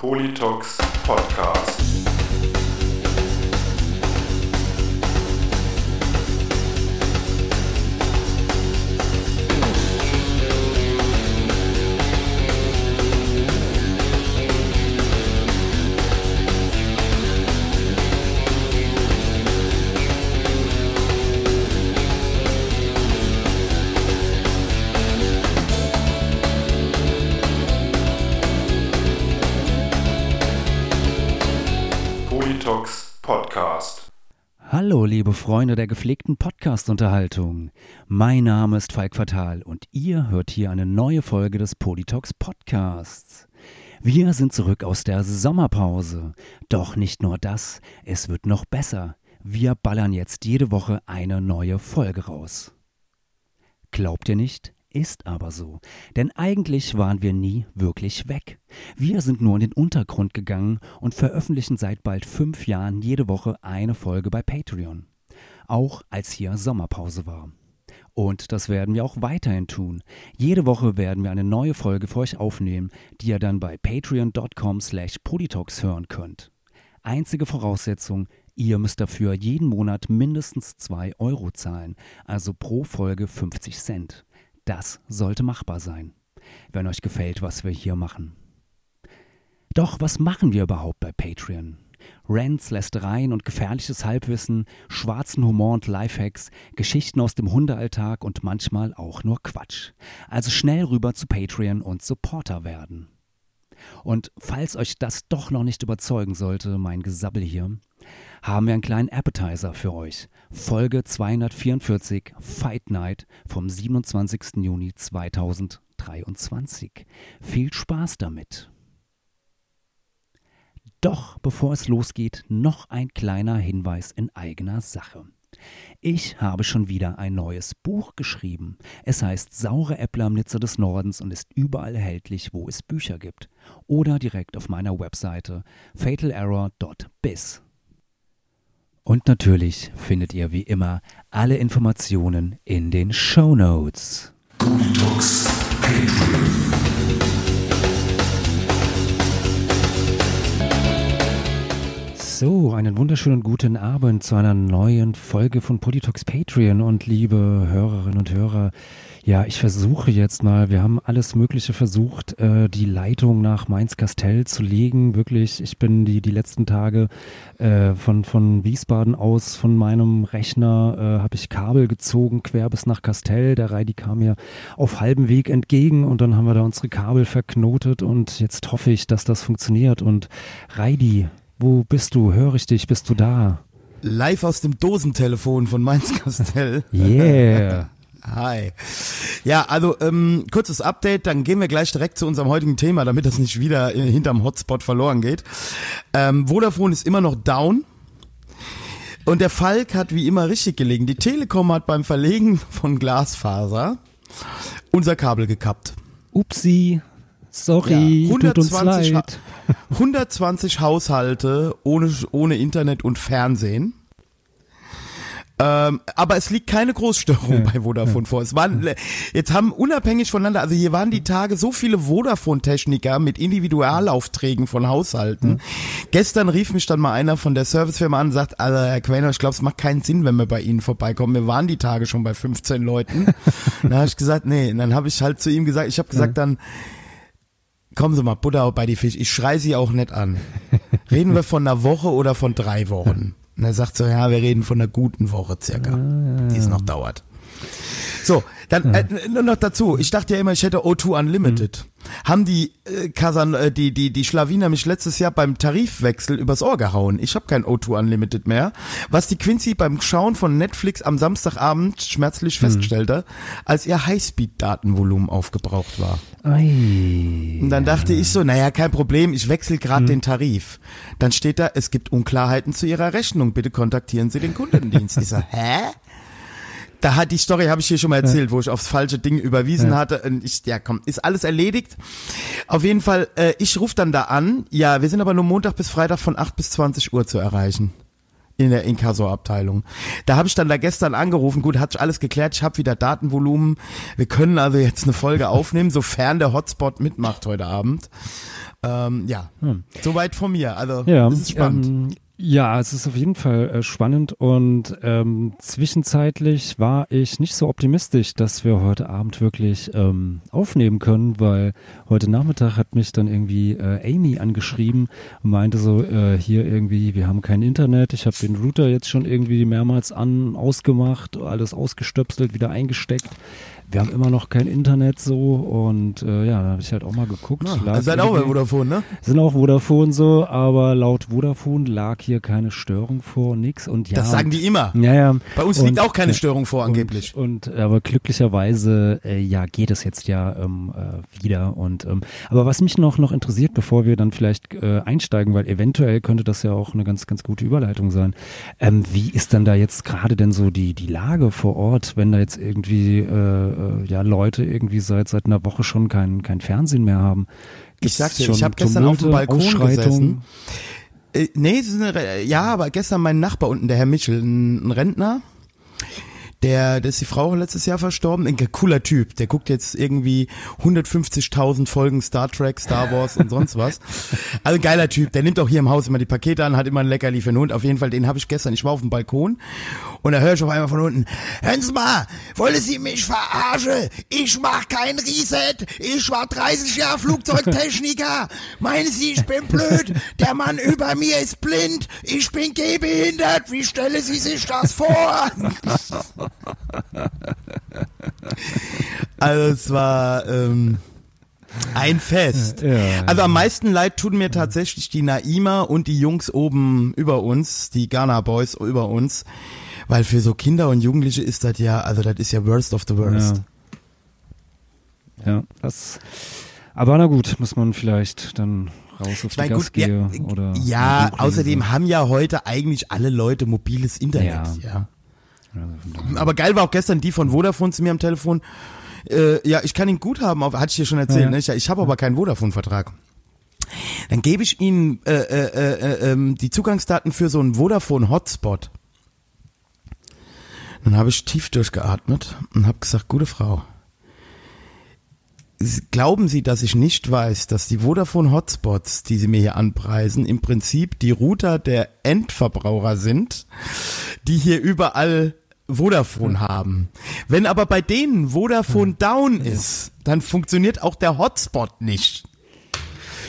Politox Podcast. Liebe Freunde der gepflegten Podcast-Unterhaltung. Mein Name ist Falk Fatal und ihr hört hier eine neue Folge des Politox Podcasts. Wir sind zurück aus der Sommerpause. Doch nicht nur das, es wird noch besser. Wir ballern jetzt jede Woche eine neue Folge raus. Glaubt ihr nicht? Ist aber so. Denn eigentlich waren wir nie wirklich weg. Wir sind nur in den Untergrund gegangen und veröffentlichen seit bald fünf Jahren jede Woche eine Folge bei Patreon. Auch als hier Sommerpause war. Und das werden wir auch weiterhin tun. Jede Woche werden wir eine neue Folge für euch aufnehmen, die ihr dann bei patreon.com slash politox hören könnt. Einzige Voraussetzung, ihr müsst dafür jeden Monat mindestens 2 Euro zahlen, also pro Folge 50 Cent. Das sollte machbar sein, wenn euch gefällt, was wir hier machen. Doch was machen wir überhaupt bei Patreon? Rants, Lästereien und gefährliches Halbwissen, schwarzen Humor und Lifehacks, Geschichten aus dem Hundealltag und manchmal auch nur Quatsch. Also schnell rüber zu Patreon und Supporter werden. Und falls euch das doch noch nicht überzeugen sollte, mein Gesabbel hier, haben wir einen kleinen Appetizer für euch. Folge 244 Fight Night vom 27. Juni 2023. Viel Spaß damit. Doch bevor es losgeht, noch ein kleiner Hinweis in eigener Sache. Ich habe schon wieder ein neues Buch geschrieben. Es heißt Saure Äppler am Nizza des Nordens und ist überall erhältlich, wo es Bücher gibt. Oder direkt auf meiner Webseite fatalerror.biz. Und natürlich findet ihr wie immer alle Informationen in den Show Notes. So, einen wunderschönen guten Abend zu einer neuen Folge von Politox Patreon und liebe Hörerinnen und Hörer. Ja, ich versuche jetzt mal, wir haben alles Mögliche versucht, äh, die Leitung nach Mainz-Kastell zu legen. Wirklich, ich bin die, die letzten Tage äh, von, von Wiesbaden aus, von meinem Rechner, äh, habe ich Kabel gezogen, quer bis nach Kastell. Der Reidi kam mir auf halbem Weg entgegen und dann haben wir da unsere Kabel verknotet und jetzt hoffe ich, dass das funktioniert. Und Reidi, wo bist du? Höre ich dich? Bist du da? Live aus dem Dosentelefon von Mainz-Kastell. Yeah. Hi. Ja, also ähm, kurzes Update, dann gehen wir gleich direkt zu unserem heutigen Thema, damit das nicht wieder äh, hinterm Hotspot verloren geht. Ähm, Vodafone ist immer noch down. Und der Falk hat wie immer richtig gelegen. Die Telekom hat beim Verlegen von Glasfaser unser Kabel gekappt. Upsi. Sorry, Ja, tut uns 120 leid. 120 Haushalte ohne, ohne Internet und Fernsehen. Ähm, aber es liegt keine Großstörung bei Vodafone vor. Es waren, jetzt haben unabhängig voneinander, also hier waren die Tage so viele Vodafone-Techniker mit Individualaufträgen von Haushalten. Gestern rief mich dann mal einer von der Servicefirma an und sagt, also Herr Quäner, ich glaube, es macht keinen Sinn, wenn wir bei Ihnen vorbeikommen. Wir waren die Tage schon bei 15 Leuten. dann habe ich gesagt, nee, und dann habe ich halt zu ihm gesagt, ich habe gesagt dann, kommen Sie mal, Butter bei die Fisch, ich schrei Sie auch nicht an. Reden wir von einer Woche oder von drei Wochen? Und er sagt so, ja, wir reden von einer guten Woche circa, die es noch dauert. So, dann äh, nur noch dazu. Ich dachte ja immer, ich hätte O2 Unlimited. Haben die äh, Kasan, äh, die die die Schlawiner mich letztes Jahr beim Tarifwechsel übers Ohr gehauen. Ich habe kein O2 Unlimited mehr, was die Quincy beim Schauen von Netflix am Samstagabend schmerzlich feststellte, als ihr Highspeed-Datenvolumen aufgebraucht war. Ei. Und dann dachte ich so, naja, kein Problem, ich wechsle gerade den Tarif. Dann steht da, es gibt Unklarheiten zu Ihrer Rechnung, bitte kontaktieren Sie den Kundendienst. Ich so, hä? Da hat die Story habe ich hier schon mal erzählt, wo ich aufs falsche Ding überwiesen hatte. Und ich, ja, komm, ist alles erledigt. Auf jeden Fall, äh, ich rufe dann da an. Ja, wir sind aber nur Montag bis Freitag von 8 bis 20 Uhr zu erreichen. in der Inkasso-Abteilung. Da habe ich dann da gestern angerufen, gut, hat sich alles geklärt, ich habe wieder Datenvolumen. Wir können also jetzt eine Folge aufnehmen, sofern der Hotspot mitmacht heute Abend. Ähm, ja, Hm. soweit von mir. Also, Ja, das ist spannend. Ähm, ja, es ist auf jeden Fall äh, spannend und ähm, zwischenzeitlich war ich nicht so optimistisch, dass wir heute Abend wirklich ähm, aufnehmen können, weil heute Nachmittag hat mich dann irgendwie äh, Amy angeschrieben und meinte so, äh, hier irgendwie, wir haben kein Internet, ich habe den Router jetzt schon irgendwie mehrmals an, ausgemacht, alles ausgestöpselt, wieder eingesteckt. Wir haben immer noch kein Internet so und äh, ja, da habe ich halt auch mal geguckt. Ja, seid auch bei Vodafone, ne? sind auch Vodafone so, aber laut Vodafone lag hier keine Störung vor, nix und ja. Das sagen die immer. Ja, ja. Bei uns und, liegt auch keine Störung vor, angeblich. Und, und aber glücklicherweise äh, ja geht es jetzt ja ähm, äh, wieder und ähm, aber was mich noch noch interessiert, bevor wir dann vielleicht äh, einsteigen, weil eventuell könnte das ja auch eine ganz ganz gute Überleitung sein. Ähm, wie ist dann da jetzt gerade denn so die die Lage vor Ort, wenn da jetzt irgendwie äh, äh, ja Leute irgendwie seit seit einer Woche schon kein kein Fernsehen mehr haben? Ich Gibt's sag dir, schon ich habe gestern auf dem Balkon gesessen. Äh, nee, ja, aber gestern mein Nachbar unten, der Herr Michel, ein Rentner, der, der ist die Frau letztes Jahr verstorben, ein cooler Typ, der guckt jetzt irgendwie 150.000 Folgen Star Trek, Star Wars und sonst was. Also ein geiler Typ, der nimmt auch hier im Haus immer die Pakete an, hat immer ein Leckerli für den Hund. Auf jeden Fall, den habe ich gestern, ich war auf dem Balkon und da höre ich auf einmal von unten, hören Sie mal, wollen Sie mich verarschen? Ich mach kein Reset, ich war 30 Jahre Flugzeugtechniker. Meinen Sie, ich bin blöd? Der Mann über mir ist blind, ich bin gehbehindert, wie stellen Sie sich das vor? Also es war ähm, ein Fest. Ja. Also am meisten leid tun mir tatsächlich die Naima und die Jungs oben über uns, die Ghana Boys über uns, weil für so Kinder und Jugendliche ist das ja, also das ist ja worst of the worst. Ja. ja, das. Aber na gut, muss man vielleicht dann raus auf Ich meine, die gut, ja, Gasgehe oder. ja eine Buchlese. außerdem haben ja heute eigentlich alle Leute mobiles Internet. Ja. Ja. Aber geil war auch gestern die von Vodafone zu mir am Telefon. Äh, ja, ich kann ihn gut haben, hatte ich dir schon erzählt. Ja. Ne? Ich, ich habe aber keinen Vodafone-Vertrag. Dann gebe ich ihnen äh, äh, äh, ähm, die Zugangsdaten für so einen Vodafone-Hotspot. Dann habe ich tief durchgeatmet und habe gesagt, gute Frau, glauben Sie, dass ich nicht weiß, dass die Vodafone Hotspots, die Sie mir hier anpreisen, im Prinzip die Router der Endverbraucher sind, die hier überall Vodafone haben. Wenn aber bei denen Vodafone down ist, dann funktioniert auch der Hotspot nicht.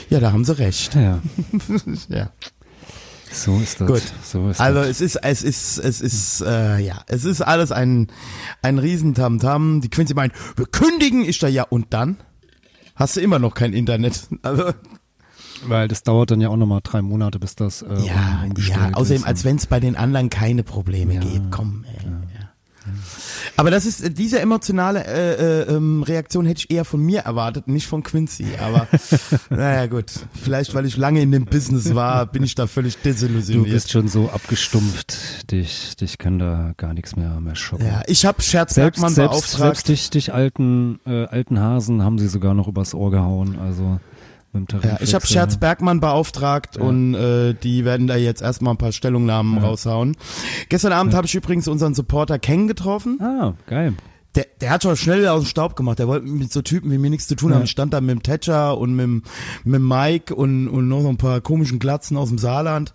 Ja, da haben Sie recht. Ja, Ja. so ist das. Gut. So ist Also das. es ist, es ist, es ist, äh, ja, es ist alles ein, ein Riesentamtam. Die Quincy meint, wir kündigen, ich da ja und dann hast du immer noch kein Internet. Also Weil das dauert dann ja auch nochmal drei Monate, bis das äh, ja, ja. Außerdem, ist. als wenn es bei den anderen keine Probleme Ja, gibt. Komm, ey. Ja. Aber das ist äh, diese emotionale äh, äh, ähm, Reaktion hätte ich eher von mir erwartet, nicht von Quincy. Aber naja gut, vielleicht weil ich lange in dem Business war, bin ich da völlig Du desillusioniert. bist schon so abgestumpft, dich, dich kann da gar nichts mehr, mehr schocken. ja, ich habe Scherz Selbst, selbst, beauftragt. selbst dich, dich alten, äh, alten Hasen haben sie sogar noch übers Ohr gehauen, also Ja, ich habe. Scherz Bergmann beauftragt Ja. und äh, die werden da jetzt erstmal ein paar Stellungnahmen Ja. raushauen. Gestern Abend habe ich übrigens unseren Supporter Ken getroffen. Ah, geil. Der, der hat schon schnell aus dem Staub gemacht. Der wollte mit so Typen wie mir nichts zu tun Ja. haben. Ich stand da mit dem Thatcher und mit, dem- mit dem Mike und, und noch so ein paar komischen Glatzen aus dem Saarland.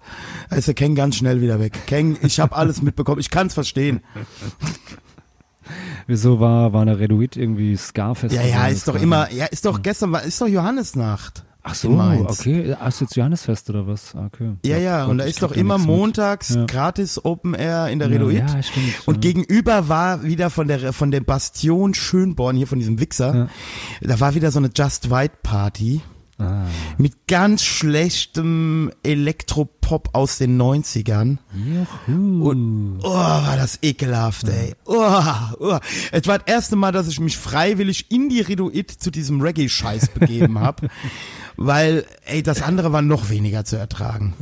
Da ist der Ken ganz schnell wieder weg. Ken, ich habe alles mitbekommen. Ich kann es verstehen. Wieso war, war eine Reduit irgendwie Scarfest? Ja, ja, ist doch immer, ja, ist doch gestern, war, ist doch Johannesnacht. Ach so, okay. Ach, jetzt Johannesfest oder was? Ah, Okay. Ja, ja, Gott, und da ist doch immer mit. montags Ja. gratis Open Air in der Ja, Redoit. Ja, stimmt. Und ja. gegenüber war wieder von der von der Bastion Schönborn hier von diesem Wichser, da war wieder so eine Just White Party Ah, mit ganz schlechtem Elektropop aus den 90ern. juhu. Und oh, war das ekelhaft, ey. Oh, oh. Es war das erste Mal, dass ich mich freiwillig in die Redoit zu diesem Reggae-Scheiß begeben habe. Weil, ey, das andere war noch weniger zu ertragen.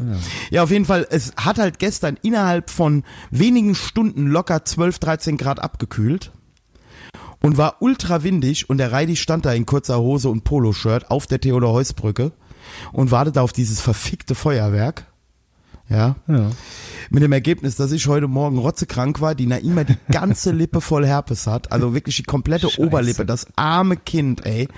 Ja. auf jeden Fall, es hat halt gestern innerhalb von wenigen Stunden locker 12, 13 Grad abgekühlt und war ultra windig und der Reidi stand da in kurzer Hose und Poloshirt auf der Theodor-Heuss-Brücke und wartete auf dieses verfickte Feuerwerk. Ja. Ja. Mit dem Ergebnis, dass ich heute Morgen rotzekrank war, die Naima die ganze Lippe voll Herpes hat, also wirklich die komplette Scheiße. Oberlippe, das arme Kind, ey.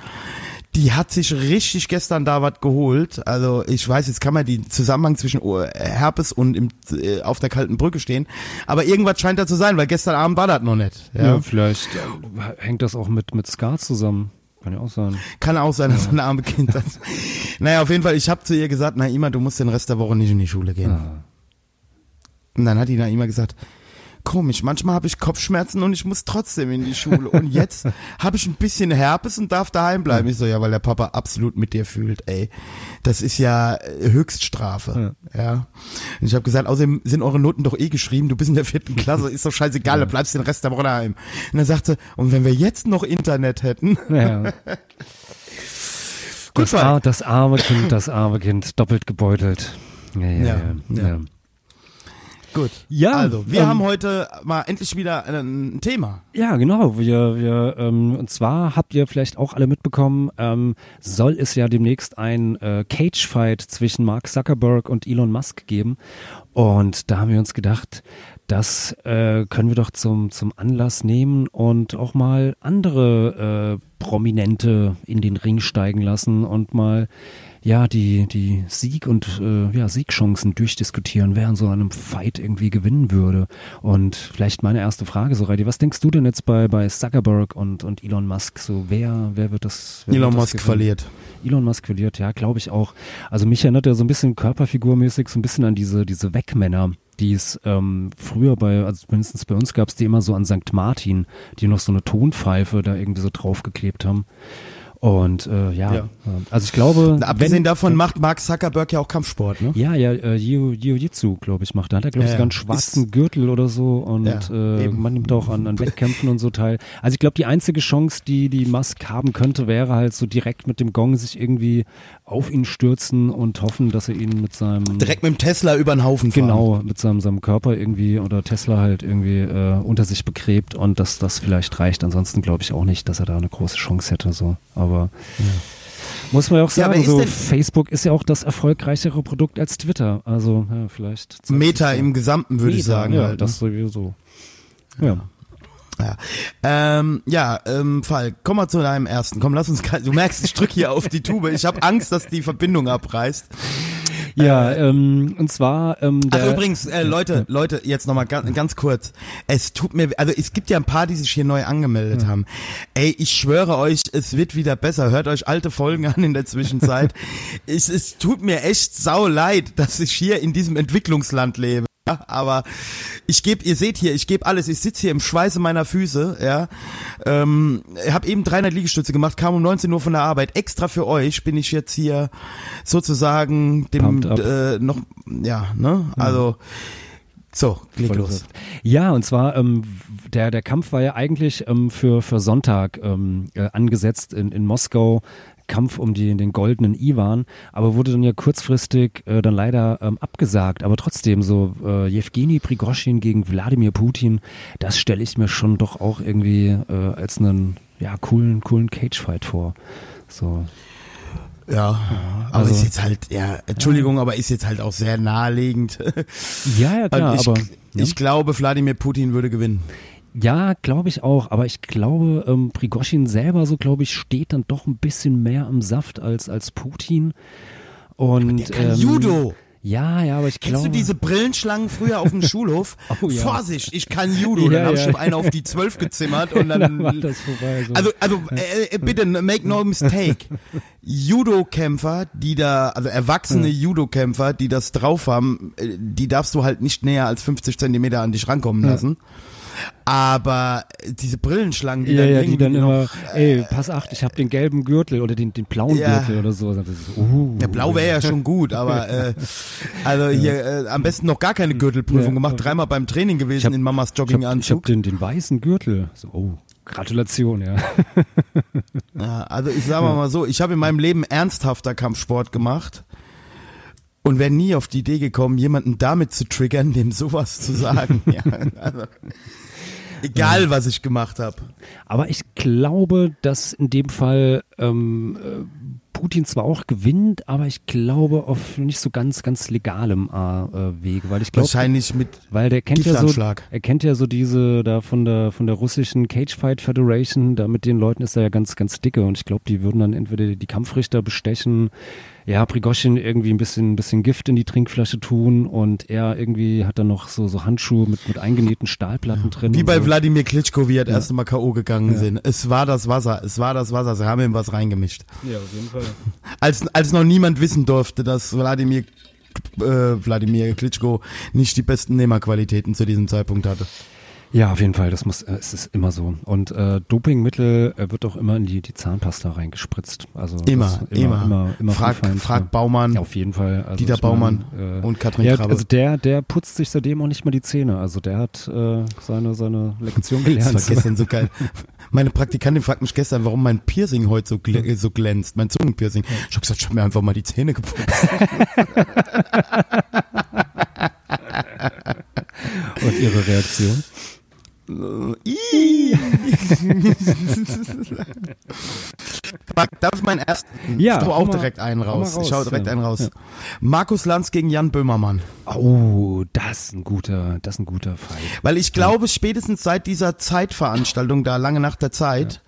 Die hat sich richtig gestern da was geholt. Also ich weiß, jetzt kann man den Zusammenhang zwischen Herpes und im, äh, auf der kalten Brücke stehen. Aber irgendwas scheint da zu sein, weil gestern Abend war das noch nicht. Ja, Ja. vielleicht äh, hängt das auch mit, mit Scar zusammen. Kann ja auch sein. Kann auch sein, dass ein arme Kind das. naja, auf jeden Fall, ich habe zu ihr gesagt, Naima, du musst den Rest der Woche nicht in die Schule gehen. Ah. Und dann hat die Naima gesagt, komisch, manchmal habe ich Kopfschmerzen und ich muss trotzdem in die Schule. Und jetzt habe ich ein bisschen Herpes und darf daheim bleiben. Ich so, ja, weil der Papa absolut mit dir fühlt, ey. Das ist ja äh, Höchststrafe. Ja. Und ich habe gesagt, außerdem sind eure Noten doch eh geschrieben, du bist in der vierten Klasse, ist doch scheißegal, da bleibst du den Rest der Woche daheim. Und dann sagte, und wenn wir jetzt noch Internet hätten, Ja. Gut, das, ar das arme Kind, das arme Kind, doppelt gebeutelt. Ja, ja, Ja, ja. ja. Gut. Ja, Also, wir ähm, haben heute mal endlich wieder ein, ein Thema. Ja, genau. Wir, wir, ähm, und zwar habt ihr vielleicht auch alle mitbekommen, ähm, soll es ja demnächst ein äh, Cage-Fight zwischen Mark Zuckerberg und Elon Musk geben. Und da haben wir uns gedacht, das äh, können wir doch zum, zum Anlass nehmen und auch mal andere äh, Prominente in den Ring steigen lassen und mal ja die die Sieg und äh, ja Siegchancen durchdiskutieren, wer in so einem Fight irgendwie gewinnen würde. Und vielleicht meine erste Frage, so Reidi, was denkst du denn jetzt bei bei Zuckerberg und und Elon Musk? So wer wer wird das? Wer Elon wird das Musk gewinnen? verliert. Elon Musk verliert, ja, glaube ich auch. Also mich erinnert er so ein bisschen körperfigurmäßig so ein bisschen an diese diese Wegmänner, die es ähm, früher bei, also mindestens bei uns gab es die immer so an St. Martin, die noch so eine Tonpfeife da irgendwie so draufgeklebt haben. Und äh, ja, Ja. also ich glaube, Abgesehen wenn, davon macht Mark Zuckerberg ja auch Kampfsport, ne? ja, ja, äh, Jiu- Jiu-Jitsu, glaube ich, macht. Da hat er, glaube ich, Ja, sogar einen schwarzen Ist- Gürtel oder so und Ja, äh, man nimmt auch an, an Wettkämpfen und so teil. Also ich glaube, die einzige Chance, die die Musk haben könnte, wäre halt so direkt mit dem Gong sich irgendwie auf ihn stürzen und hoffen, dass er ihn mit seinem Direkt mit dem Tesla über den Haufen fahren. Genau, mit seinem, seinem Körper irgendwie oder Tesla halt irgendwie äh, unter sich begräbt und dass das vielleicht reicht. Ansonsten glaube ich auch nicht, dass er da eine große Chance hätte. So. Aber muss man ja auch Ja, sagen, ist so Facebook ist ja auch das erfolgreichere Produkt als Twitter. Also ja, vielleicht. Meta im Gesamten, würde ich sagen. Ja, halt, ne? das sowieso. Ja. Ja, ähm, ja ähm, Falk, komm mal zu deinem ersten. Komm, lass uns. Du merkst, ich drück hier auf die Tube. Ich habe Angst, dass die Verbindung abreißt. Ja, ähm, und zwar ähm, Ach übrigens, äh, Leute, Leute, jetzt nochmal ganz, ganz kurz. Es tut mir, also es gibt ja ein paar, die sich hier neu angemeldet haben. Ey, ich schwöre euch, es wird wieder besser. Hört euch alte Folgen an in der Zwischenzeit. es, es tut mir echt sau leid, dass ich hier in diesem Entwicklungsland lebe. Ja, aber ich gebe, ihr seht hier, ich gebe alles. Ich sitze hier im Schweiße meiner Füße. Ja, ähm, habe eben 300 Liegestütze gemacht, kam um 19 Uhr von der Arbeit. Extra für euch bin ich jetzt hier sozusagen dem äh, noch, ja, ne? Also so, leg Voll los. Ja, und zwar ähm, der der Kampf war ja eigentlich ähm, für für Sonntag ähm, äh, angesetzt in in Moskau. Kampf um die, den goldenen Iwan, aber wurde dann ja kurzfristig äh, dann leider ähm, abgesagt. Aber trotzdem so äh, Jewgeni Prigoschin gegen Wladimir Putin, das stelle ich mir schon doch auch irgendwie äh, als einen ja coolen coolen Cagefight vor. So Ja, aber also- ist jetzt halt, ja, Entschuldigung, aber ist jetzt halt auch sehr naheliegend. ja ja klar, ich, aber ja. ich glaube, Wladimir Putin würde gewinnen. Ja, glaube ich auch. Aber ich glaube, ähm, Prigoschin selber, so glaube ich, steht dann doch ein bisschen mehr am Saft als, als Putin. Und, ähm, Judo. Ja, ja, aber ich Kennst glaube. du diese Brillenschlangen früher auf dem Schulhof? Oh ja. Vorsicht, ich kann Judo. Ja, dann habe ich ja. dem einen auf die Zwölf gezimmert und dann. dann war das vorbei. So. Also, also äh, äh, bitte, make no mistake. Judo-Kämpfer, die da, also erwachsene Judo-Kämpfer, die das drauf haben, äh, die darfst du halt nicht näher als 50 Zentimeter an dich rankommen lassen. Aber äh, diese Brillenschlangen, die ja, dann ja, die dann immer, noch, ey, pass acht, ich habe den gelben Gürtel oder den, den blauen Ja. Gürtel oder so. Ist, uh, Der Blau wäre ja schon gut, aber äh, also hier äh, am besten noch gar keine Gürtelprüfung gemacht, dreimal beim Training gewesen hab- in Mamas ich habe Jogginganzug. hab den, den weißen Gürtel. So, oh, Gratulation, ja. Ja, also ich sage mal so, ich habe in meinem Leben ernsthafter Kampfsport gemacht und wäre nie auf die Idee gekommen, jemanden damit zu triggern, dem sowas zu sagen. ja, also, egal, was ich gemacht habe. Aber ich glaube, dass in dem Fall ähm, äh, Putin zwar auch gewinnt, aber ich glaube auf nicht so ganz, ganz legalem äh, Wege, weil ich glaube, Wahrscheinlich mit weil der kennt ja so, er kennt ja so diese da von der von der russischen Cagefight Federation, da mit den Leuten ist er ja ganz, ganz dicke und ich glaube, die würden dann entweder die Kampfrichter bestechen, ja, Prigoschin irgendwie ein bisschen, ein bisschen Gift in die Trinkflasche tun und er irgendwie hat dann noch so, so Handschuhe mit, mit eingenähten Stahlplatten drin. Wie bei so. Wladimir Klitschko, wie er das erste Mal K.O. gegangen sind. Es war das Wasser, es war das Wasser, sie haben ihm was reingemischt. Ja, auf jeden Fall. Als, als noch niemand wissen durfte, dass Wladimir, äh, Wladimir Klitschko nicht die besten Nehmerqualitäten zu diesem Zeitpunkt hatte. Ja, auf jeden Fall, das muss, äh, es ist immer so. Und äh, Dopingmittel äh, wird auch immer in die, die Zahnpasta reingespritzt. Also Immer, das, immer. immer, immer frag, frag Baumann Ja, auf jeden Fall. Also Dieter ich mein, Baumann äh, und Katrin ja, Krabbe. also der, der putzt sich seitdem auch nicht mehr die Zähne. Also der hat äh, seine, seine Lektion das gelernt. war gestern so geil. Meine Praktikantin fragt mich gestern, warum mein Piercing heute so, glä so glänzt, mein Zungenpiercing. Ich hab gesagt, ich hab mir einfach mal die Zähne geputzt. Und ihre Reaktion? Ih. Darf ich meinen ersten? Ja, ich auch mal- direkt einen raus. raus, Ich hau direkt ja. einen raus. Ja. Markus Lanz gegen Jan Böhmermann. Oh, das ist ein guter, das ist ein guter Fight. Weil ich glaube, spätestens seit dieser Zeitveranstaltung, da lange nach der Zeit,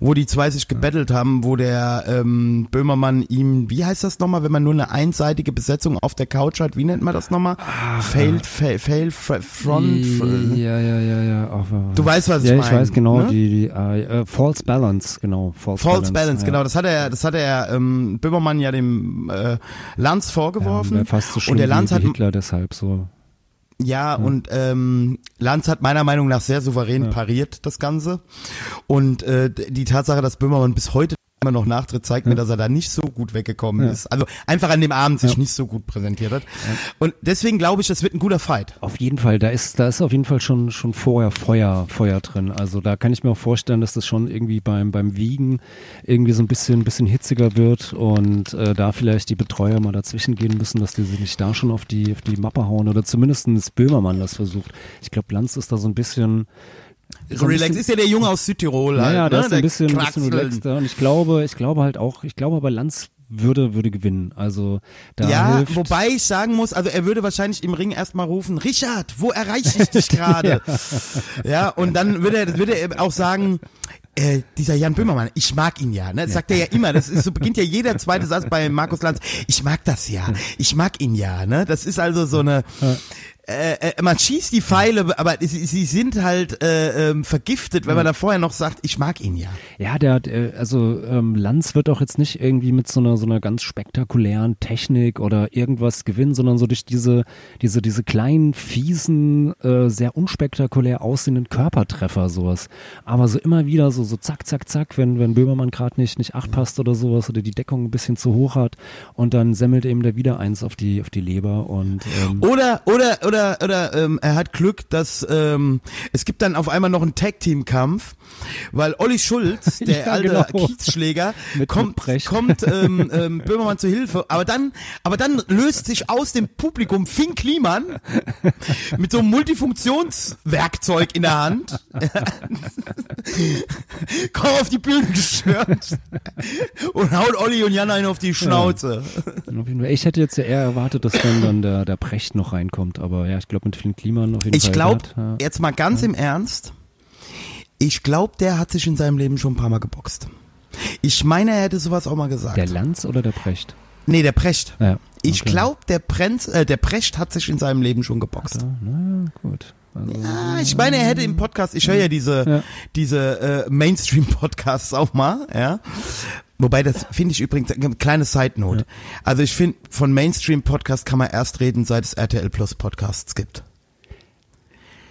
wo die zwei sich gebettelt haben, wo der ähm, Böhmermann ihm, wie heißt das nochmal, wenn man nur eine einseitige Besetzung auf der Couch hat, wie nennt man das nochmal? Failed, fail, fail, fr- front. fr- Ja, ja, ja, ja. Auch, Du weißt, was ich ja, meine. ich weiß genau, ne? die, die äh, äh, False Balance, genau. False, False Balance, ja. genau. Das hat er, das hat er ähm, Böhmermann ja dem äh, Lanz Ja, vorgeworfen. wär fast so schlimm und der Lanz hat Hitler deshalb so. Ja, und ähm, Lanz hat meiner Meinung nach sehr souverän pariert, das Ganze. Und äh, die Tatsache, dass Böhmermann bis heute immer noch nachtritt, zeigt mir, dass er da nicht so gut weggekommen Ja. ist. Also einfach an dem Abend sich Ja. nicht so gut präsentiert hat. Und deswegen glaube ich, das wird ein guter Fight. Auf jeden Fall, da ist, da ist auf jeden Fall schon, schon vorher Feuer, Feuer drin. Also da kann ich mir auch vorstellen, dass das schon irgendwie beim, beim Wiegen irgendwie so ein bisschen, bisschen hitziger wird und äh, da vielleicht die Betreuer mal dazwischen gehen müssen, dass die sich nicht da schon auf die, auf die Mappe hauen oder zumindest Böhmermann das versucht. Ich glaube, Lanz ist da so ein bisschen, so ein Relax bisschen- ist ja der Junge aus Südtirol Ja, halt. ja, ne? das ist ein Der bisschen, bisschen relaxter. Und ich glaube, ich glaube halt auch, ich glaube aber Lanz würde, würde gewinnen. Also da Ja, hilft, wobei ich sagen muss, also er würde wahrscheinlich im Ring erstmal rufen, Richard, wo erreiche ich dich gerade? ja. und dann würde er, würde er auch sagen, äh, dieser Jan Böhmermann, ich mag ihn ja, ne? Das sagt er ja immer, das ist so beginnt ja jeder zweite Satz bei Markus Lanz, ich mag das ja, ich mag ihn ja, ne? Das ist also so eine äh, äh, man schießt die Pfeile, aber sie, sie sind halt äh, ähm, vergiftet, wenn man da vorher noch sagt, ich mag ihn ja. Ja, der hat, äh, also ähm, Lanz wird auch jetzt nicht irgendwie mit so einer so einer ganz spektakulären Technik oder irgendwas gewinnen, sondern so durch diese diese diese kleinen fiesen, äh, sehr unspektakulär aussehenden Körpertreffer sowas. Aber so immer wieder so so zack zack zack, wenn wenn Böhmermann gerade nicht nicht acht passt oder sowas oder die Deckung ein bisschen zu hoch hat und dann semmelt eben der wieder eins auf die auf die Leber und ähm, Oder oder oder oder ähm, er hat Glück, dass ähm, es gibt dann auf einmal noch einen Tag Team Kampf, weil Olli Schulz, der Ja, alte genau. Kiezschläger, kommt kommt ähm, ähm, Böhmermann zu Hilfe, aber dann aber dann löst sich aus dem Publikum Finn Kliman mit so einem Multifunktionswerkzeug in der Hand. Komm auf die Bühne geschwört und haut Olli und Jan einen auf die Schnauze. Fall. ich hätte jetzt ja eher erwartet, dass dann dann der der Precht noch reinkommt, aber ja, ich glaube mit Flynn Kliman auf jeden Ich Fall. glaube, ja. jetzt mal ganz im Ernst, ich glaube, der hat sich in seinem Leben schon ein paar Mal geboxt. Ich meine, er hätte sowas auch mal gesagt. Der Lanz oder der Precht? nee, der Precht. Ja. Ich okay. glaube, der, Prenz, äh, der Precht hat sich in seinem Leben schon geboxt. Ja, naja, gut. Also, Ah, ich meine, er hätte im Podcast, ich höre ja diese, Ja. diese äh, Mainstream-Podcasts auch mal, ja. Wobei, das finde ich übrigens, eine kleine Side-Note. Also ich finde, von Mainstream-Podcasts kann man erst reden, seit es RTL Plus Podcasts gibt.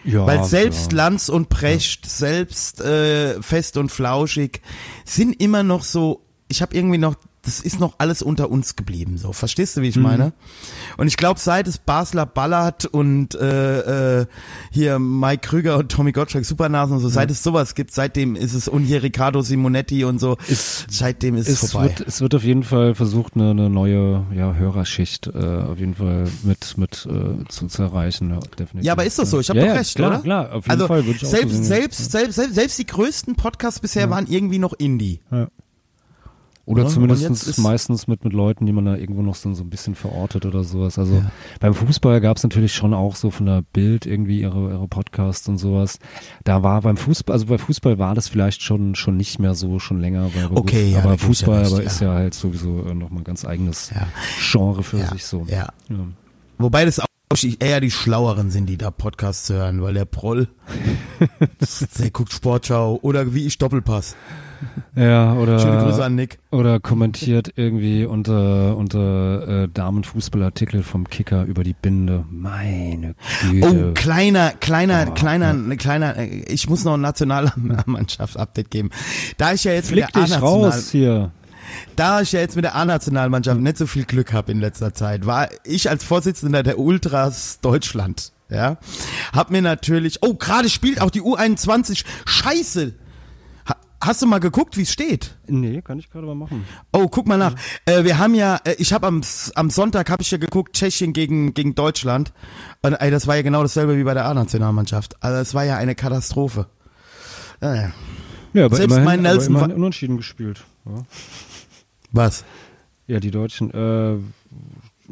ja, Weil selbst ja. Lanz und Precht, selbst äh, Fest und Flauschig sind immer noch so, ich habe irgendwie noch, das ist noch alles unter uns geblieben, so. Verstehst du, wie ich Mhm. meine? Und ich glaube, seit es Basler Ballard und äh, äh, hier Mike Krüger und Tommy Gottschalk Supernasen und so, seit es sowas gibt, seitdem ist es, und hier Riccardo Simonetti und so, seitdem ist es, es vorbei. wird, es wird auf jeden Fall versucht, eine, eine neue ja, Hörerschicht äh, auf jeden Fall mit, mit äh, zu, zu erreichen. Ja, definitiv. Ja, aber ist das so? Ich habe ja, doch ja, recht, klar, oder? Klar, auf jeden also Fall würde ich auch selbst, so sehen. selbst, selbst, selbst, selbst die größten Podcasts bisher waren irgendwie noch Indie. Ja. Oder Ja, und zumindest meistens mit, mit Leuten, die man da irgendwo noch so, so ein bisschen verortet oder sowas. Also beim Fußball gab es natürlich schon auch so von der Bild irgendwie ihre, ihre Podcasts und sowas. Da war beim Fußball, also bei Fußball war das vielleicht schon, schon nicht mehr so, schon länger. Okay, ja, aber ja Fußball ja. ist ja halt sowieso äh, nochmal ein ganz eigenes Ja. Genre für Ja, sich so. ja. Ja. Wobei das auch eher die Schlaueren sind, die da Podcasts hören, weil der Proll, der guckt Sportschau oder wie ich Doppelpass. Ja, oder, Schöne Grüße an Nick. oder kommentiert irgendwie unter, unter äh, Damenfußballartikel vom Kicker über die Binde. Meine Oh, Güte. kleiner, kleiner, Oh, kleiner, ne, kleiner, äh, ich muss noch ein Nationalmannschaftsupdate geben. Da ich ja jetzt Flick mit der dich raus hier. da ich ja jetzt mit der A-Nationalmannschaft nicht so viel Glück habe in letzter Zeit, war ich als Vorsitzender der Ultras Deutschland, ja, hab mir natürlich, oh, gerade spielt auch die U21, scheiße. Ha, hast du mal geguckt, wie es steht? Nee, kann ich gerade mal machen. Oh, guck mal nach. Äh, wir haben ja, äh, ich habe am, am Sonntag habe ich ja geguckt, Tschechien gegen gegen Deutschland. Und ey, das war ja genau dasselbe wie bei der A-Nationalmannschaft. Also es war ja eine Katastrophe. Äh, Ja, aber Selbst immerhin, mein aber Nelson immerhin war- unentschieden gespielt. Ja, was? ja die Deutschen. Äh,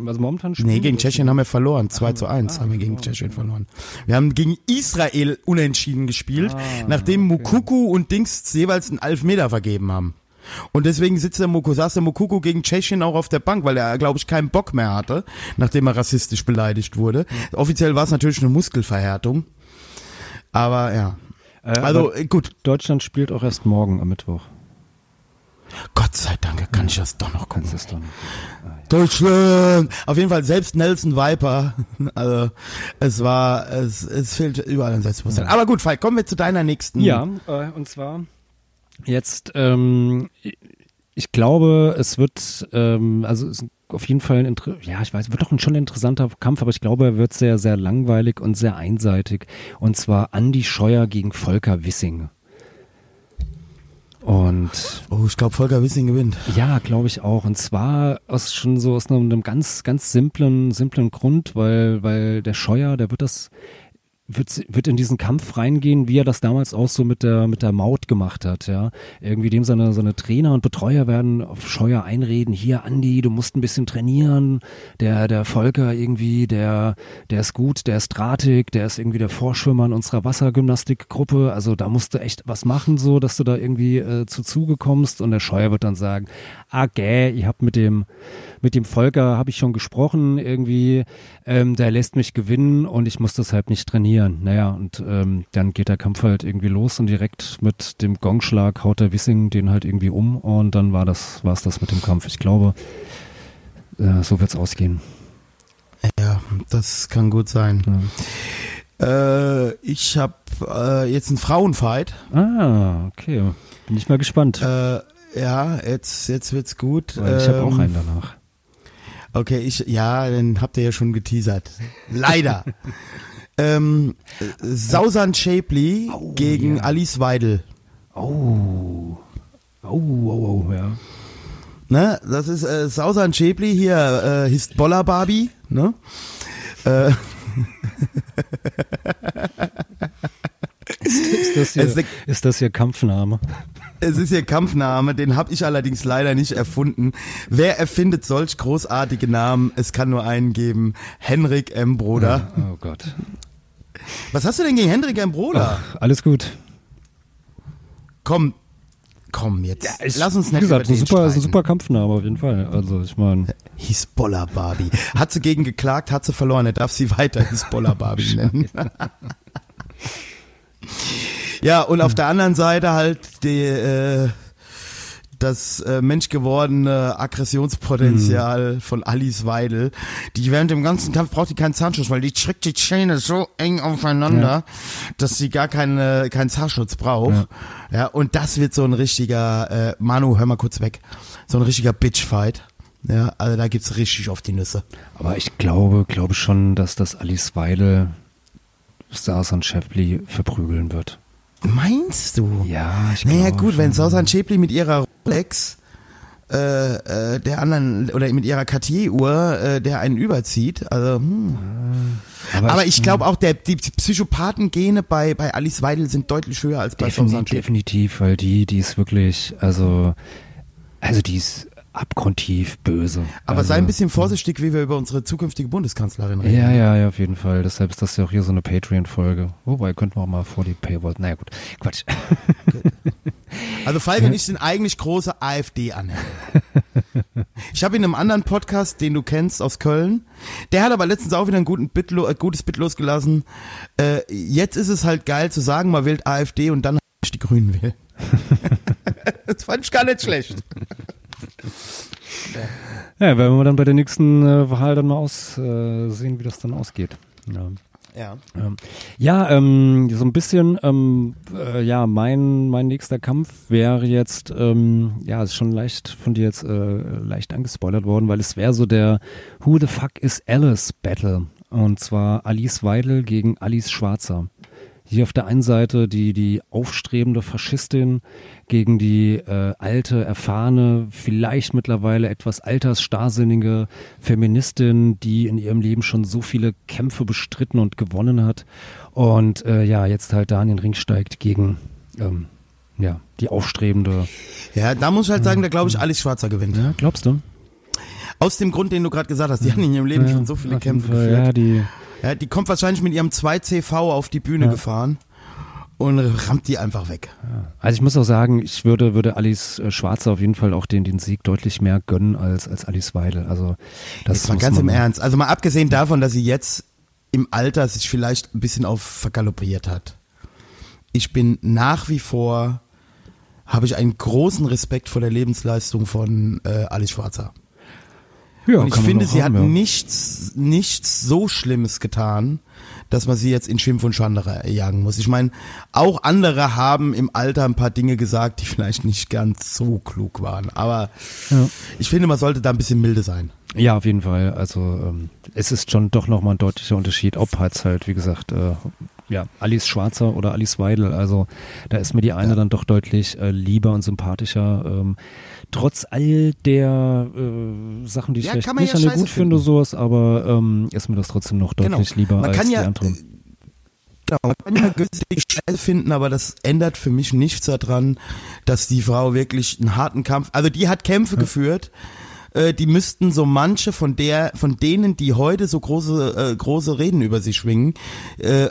also momentan spielen Nee, gegen Tschechien haben wir verloren. 2 zu 1 ah, haben wir gegen oh, Tschechien verloren. Wir haben gegen Israel unentschieden gespielt, Ah, nachdem Mukuku und Dings jeweils einen Elfmeter vergeben haben. Und deswegen sitzt der Mukuku, saß der Mukuku gegen Tschechien auch auf der Bank, weil er, glaube ich, keinen Bock mehr hatte, nachdem er rassistisch beleidigt wurde. Offiziell war es natürlich eine Muskelverhärtung. Aber ja. Äh, Also aber äh, gut. Deutschland spielt auch erst morgen am Mittwoch. Gott sei Dank kann ich das doch noch gucken. Kannst es dann. Deutschland! Auf jeden Fall selbst Nelson Viper. Also es war, es, es fehlt überall an Selbstbewusstsein. Aber gut, Falk, kommen wir zu deiner nächsten. Ja, äh, und zwar jetzt, ähm, ich glaube, es wird, ähm, also es auf jeden Fall ein, ja, ich weiß, wird doch ein schon ein interessanter Kampf, aber ich glaube, er wird sehr, sehr langweilig und sehr einseitig. Und zwar Andy Scheuer gegen Volker Wissing. Und Oh, ich glaube, Volker Wissing gewinnt. ja, glaube ich auch. Und zwar aus schon so aus einem, einem ganz, ganz simplen, simplen Grund, weil, weil der Scheuer, der wird das, wird, wird in diesen Kampf reingehen, wie er das damals auch so mit der, mit der Maut gemacht hat, ja. Irgendwie dem seine, seine Trainer und Betreuer werden auf Scheuer einreden, hier, Andi, du musst ein bisschen trainieren. Der, der Volker irgendwie, der, der ist gut, der ist drahtig, der ist irgendwie der Vorschwimmer in unserer Wassergymnastikgruppe. Also da musst du echt was machen, so, dass du da irgendwie äh, zu Zuge kommst. Und der Scheuer wird dann sagen, ah, gäh, ich hab mit dem, mit dem Volker habe ich schon gesprochen, irgendwie, ähm, der lässt mich gewinnen und ich muss deshalb nicht trainieren. Naja, und ähm, dann geht der Kampf halt irgendwie los und direkt mit dem Gongschlag haut der Wissing den halt irgendwie um und dann war das, war es das mit dem Kampf. Ich glaube, äh, so wird's ausgehen. Ja, das kann gut sein. Äh, ich habe äh, jetzt einen Frauenfight. Ah, okay. Bin ich mal gespannt. Äh, ja, jetzt, jetzt wird's gut. Weil ich habe auch Ähm, einen danach. Okay, ich, ja, den habt ihr ja schon geteasert. Leider. ähm, äh, Sausan Shapley gegen ja. Alice Weidel. Oh. Oh, oh, oh, ja. Ne? Das ist äh, Sausan Shapley hier, äh, Histbolla Barbie, ne? Äh, Ist das hier, Es ist- ist das hier Kampfname? es ist ihr Kampfname, den habe ich allerdings leider nicht erfunden. Wer erfindet solch großartige Namen? Es kann nur einen geben. Henrik M. Broder. Oh Gott. Was hast du denn gegen. Broder? Ach, alles gut. Komm, komm jetzt. Ich- Lass uns Wie nicht gesagt, über den super, ist ein streiten. super Kampfname auf jeden Fall. Also ich meine, Hisbollah Barbie. Hat sie gegen geklagt, hat sie verloren. Er darf sie weiter Hisbollah Barbie nennen. ja, und auf der anderen Seite halt die, äh, das äh, menschgewordene Aggressionspotenzial von Alice Weidel. Die während dem ganzen Kampf braucht die keinen Zahnschutz, weil die trägt die Zähne so eng aufeinander, dass sie gar keine, keinen Zahnschutz braucht. Ja. und das wird so ein richtiger, äh, Manu, hör mal kurz weg, so ein richtiger Bitchfight. Ja, also da gibt's richtig auf die Nüsse. aber ich glaube, glaube schon, dass das Alice Weidel Stars und Shapley verprügeln wird. Meinst du? Ja, ich Naja glaube gut, wenn schon. Sausan Shapley mit ihrer Rolex äh, äh, der anderen oder mit ihrer Cartier-Uhr äh, der einen überzieht, also hm. Aber ich glaube auch, der, die Psychopathengene bei, bei Alice Weidel sind deutlich höher als bei Definitiv, Shapley. definitiv, weil die, die ist wirklich, also Also die ist abgrundtief böse. Aber also, sei ein bisschen vorsichtig, wie wir über unsere zukünftige Bundeskanzlerin reden. Ja, ja, ja, auf jeden Fall. Deshalb ist das ja auch hier so eine Patreon-Folge. Wobei, könnten wir auch mal vor die Paywall. Naja, gut. Quatsch. Also Falk und ich sind eigentlich große AfD-Anhänger. Ich habe in einem anderen Podcast, den du kennst aus Köln, der hat aber letztens auch wieder ein guten Bit, äh, gutes Bit losgelassen. Äh, jetzt ist es halt geil zu sagen, man wählt AfD und dann die Grünen wählen. das fand ich gar nicht schlecht. Ja, werden wir dann bei der nächsten äh, Wahl dann mal aus, äh, sehen, wie das dann ausgeht. Ja. Ja. Ähm, ja, ähm, so ein bisschen, ähm, äh, ja, mein, mein nächster Kampf wäre jetzt, ähm, ja, ist schon leicht von dir jetzt äh, leicht angespoilert worden, weil es wäre so der Who the fuck is Alice Battle. Und zwar Alice Weidel gegen Alice Schwarzer. Hier auf der einen Seite die, die aufstrebende Faschistin gegen die äh, alte, erfahrene, vielleicht mittlerweile etwas altersstarrsinnige Feministin, die in ihrem Leben schon so viele Kämpfe bestritten und gewonnen hat. Und äh, ja, jetzt halt da in den Ring steigt gegen ähm, ja, die aufstrebende. Ja, da muss ich halt sagen, da glaube ich, Alice Schwarzer gewinnt. Ja, glaubst du? Aus dem Grund, den du gerade gesagt hast, die haben in ihrem Leben Ja, schon so viele Kämpfe Fall, geführt. Ja, die, Ja, die kommt wahrscheinlich mit ihrem 2CV auf die Bühne Ja. gefahren und rammt die einfach weg. Also ich muss auch sagen, ich würde, würde Alice äh, Schwarzer auf jeden Fall auch den, den Sieg deutlich mehr gönnen als, als Alice Weidel. Also das Jetzt mal ganz im Ernst. Also mal abgesehen davon, dass sie jetzt im Alter sich vielleicht ein bisschen auf vergaloppiert hat. Ich bin nach wie vor, habe ich einen großen Respekt vor der Lebensleistung von äh, Alice Schwarzer. Ja, und ich finde, sie haben, hat ja. nichts, nichts so Schlimmes getan, dass man sie jetzt in Schimpf und Schande jagen muss. Ich meine, auch andere haben im Alter ein paar Dinge gesagt, die vielleicht nicht ganz so klug waren. Aber Ja. ich finde, man sollte da ein bisschen milde sein. Ja, auf jeden Fall. Also ähm, es ist schon doch nochmal ein deutlicher Unterschied, ob jetzt halt, wie gesagt, äh, ja, Alice Schwarzer oder Alice Weidel. Also da ist mir die eine Ja. dann doch deutlich äh, lieber und sympathischer. Ähm, trotz all der äh, Sachen, die ich Ja, vielleicht nicht ja gut finde, sowas, aber ähm, ist mir das trotzdem noch Genau. deutlich lieber Man als kann die ja, anderen. Genau, man kann ja günstig Scheiße finden, aber das ändert für mich nichts daran, dass die Frau wirklich einen harten Kampf, also die hat Kämpfe geführt, äh, die müssten so manche von der, von denen, die heute so große, äh, große Reden über sie schwingen, äh,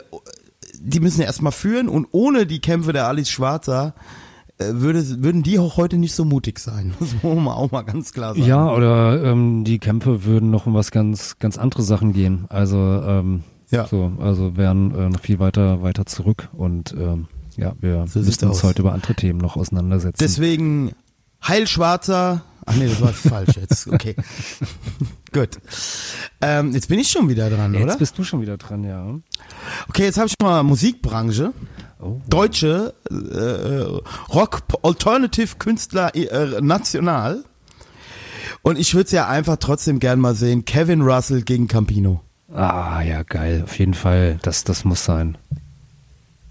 die müssen erstmal führen und ohne die Kämpfe der Alice Schwarzer äh, würde, würden die auch heute nicht so mutig sein. Das muss man auch mal ganz klar sagen. Ja, oder ähm, die Kämpfe würden noch um was ganz, ganz andere Sachen gehen. Also ähm, Ja. so, also wären äh, noch viel weiter, weiter zurück und ähm, ja, wir So müssten uns aus. heute über andere Themen noch auseinandersetzen. Deswegen Heil Schwarzer. Ach nee, das war falsch jetzt. Okay. Gut. Ähm, jetzt bin ich schon wieder dran, Jetzt oder? bist du schon wieder dran, ja. Okay, jetzt habe ich mal Musikbranche. Oh. Deutsche äh, Rock Alternative Künstler äh, national. Und ich würde es ja einfach trotzdem gern mal sehen. Kevin Russell gegen Campino. Ah, ja, geil. Auf jeden Fall. Das, das muss sein.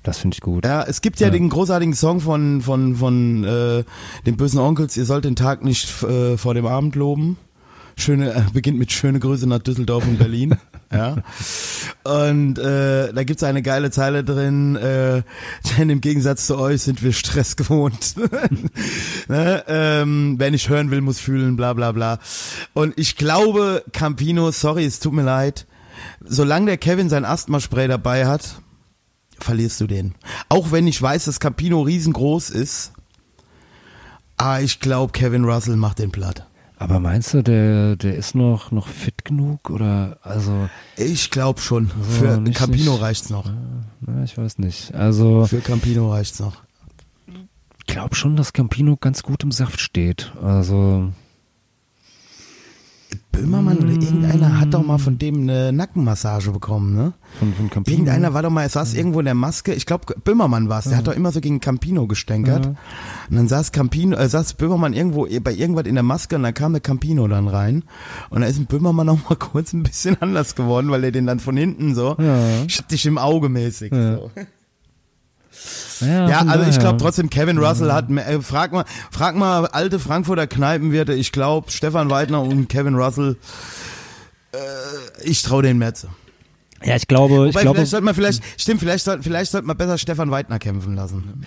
Das finde ich gut. Ja, es gibt ja, Ja. den großartigen Song von von von äh, den bösen Onkels. Ihr sollt den Tag nicht äh, vor dem Abend loben. Schöne äh, beginnt mit schöne Grüße nach Düsseldorf und Berlin. ja. Und äh, da gibt's eine geile Zeile drin. Äh, denn im Gegensatz zu euch sind wir Stress gewohnt. ne? ähm, wer nicht hören will, muss fühlen. Bla bla bla. Und ich glaube, Campino, sorry, es tut mir leid. Solange der Kevin sein Asthma-Spray dabei hat, verlierst du den. Auch wenn ich weiß, dass Campino riesengroß ist. Ah, ich glaube, Kevin Russell macht den platt. Aber meinst du, der, der ist noch, noch fit genug? Oder, also, Ich glaube schon. So, Für nicht- Campino nicht- reicht's noch. na, ich weiß nicht. Also, Für Campino reicht's noch. ich glaube schon, dass Campino ganz gut im Saft steht. Also, Böhmermann oder irgendeiner hat doch mal von dem eine Nackenmassage bekommen, ne? von, von Campino. Irgendeiner war doch mal, er saß irgendwo in der Maske, ich glaube Böhmermann war's, der hat doch immer so gegen Campino gestänkert. Ja. Und dann saß Campino, äh, saß Böhmermann irgendwo bei irgendwas in der Maske und dann kam der Campino dann rein. Und da ist ein Böhmermann auch mal kurz ein bisschen anders geworden, weil er den dann von hinten so, Ja. dich im Auge mäßig. Ja. So. Ja, Ja, also ich glaube trotzdem, Kevin Russell hat, äh, frag mal, frag mal alte Frankfurter Kneipenwirte, ich glaube, Stefan Weidner und Kevin Russell, äh, ich traue den mehr zu. Ja, ich glaube, ich Wobei, glaube, vielleicht sollte man vielleicht, stimmt, vielleicht sollte, vielleicht sollte man besser Stefan Weidner kämpfen lassen.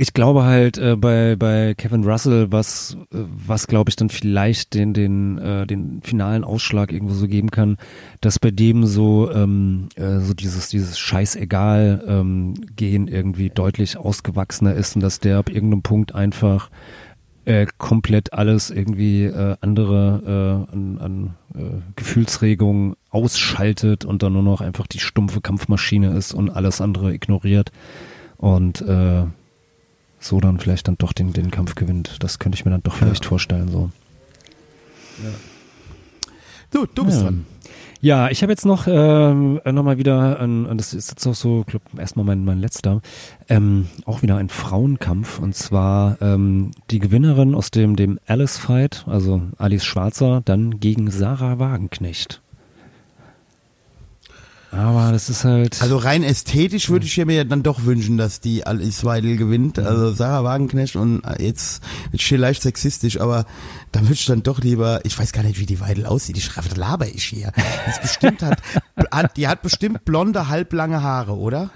Ich glaube halt äh, bei bei Kevin Russell, was äh, was glaube ich dann vielleicht den den äh, den finalen Ausschlag irgendwo so geben kann, dass bei dem so ähm, äh, so dieses dieses Scheißegal ähm, irgendwie deutlich ausgewachsener ist und dass der ab irgendeinem Punkt einfach äh, komplett alles irgendwie äh, andere äh, an, an äh, Gefühlsregungen ausschaltet und dann nur noch einfach die stumpfe Kampfmaschine ist und alles andere ignoriert. Und äh, so dann vielleicht dann doch den, den Kampf gewinnt. Das könnte ich mir dann doch vielleicht vorstellen. So. Du, du bist Ja. dran. Ja, ich habe jetzt noch ähm, nochmal wieder, ein, und das ist jetzt auch so, glaub, erstmal mein, mein letzter, ähm, auch wieder ein Frauenkampf und zwar ähm, die Gewinnerin aus dem, dem Alice-Fight, also Alice Schwarzer, dann gegen Sarah Wagenknecht. Aber das ist halt. Also rein ästhetisch würde ich mir ja dann doch wünschen, dass die Alice Weidel gewinnt. Also Sarah Wagenknecht und jetzt wird hier leicht sexistisch, aber da würde ich dann doch lieber, ich weiß gar nicht, wie die Weidel aussieht. Ich schreibe, laber ich hier. Die bestimmt hat, hat, die hat bestimmt blonde, halblange Haare, oder?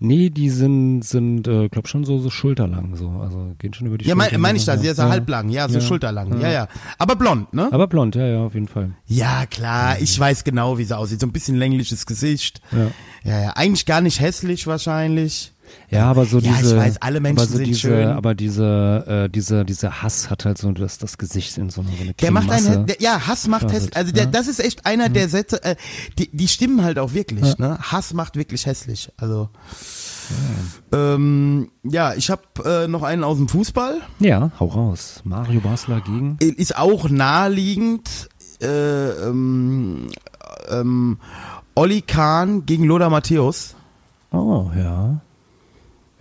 Nee, die sind, sind äh, glaub schon so, so schulterlang, so. Also gehen schon über die Ja, Schulter. meine mein ich das, ja Ja. halblang, ja, so Ja. schulterlang, ja, ja. Aber blond, ne? Aber blond, ja, ja, auf jeden Fall. Ja, klar, ich weiß genau, wie sie aussieht. So ein bisschen längliches Gesicht. Ja. Ja, ja. Eigentlich gar nicht hässlich wahrscheinlich. Ja, aber so Ja, ich diese, weiß, alle Menschen so sind diese, schön. aber diese, äh, dieser, dieser Hass hat halt so das, das Gesicht in so eine, so eine Der macht einen, der, ja, Hass macht hässlich. Also der, ja. das ist echt einer der Sätze, äh, die, die stimmen halt auch wirklich. Ne? Hass macht wirklich hässlich. Also ja, ähm, ja ich habe äh, noch einen aus dem Fußball. Ja, hau raus. Mario Basler gegen. Ist auch naheliegend. Äh, ähm, ähm, Olli Kahn gegen Lothar Matthäus. Oh, ja.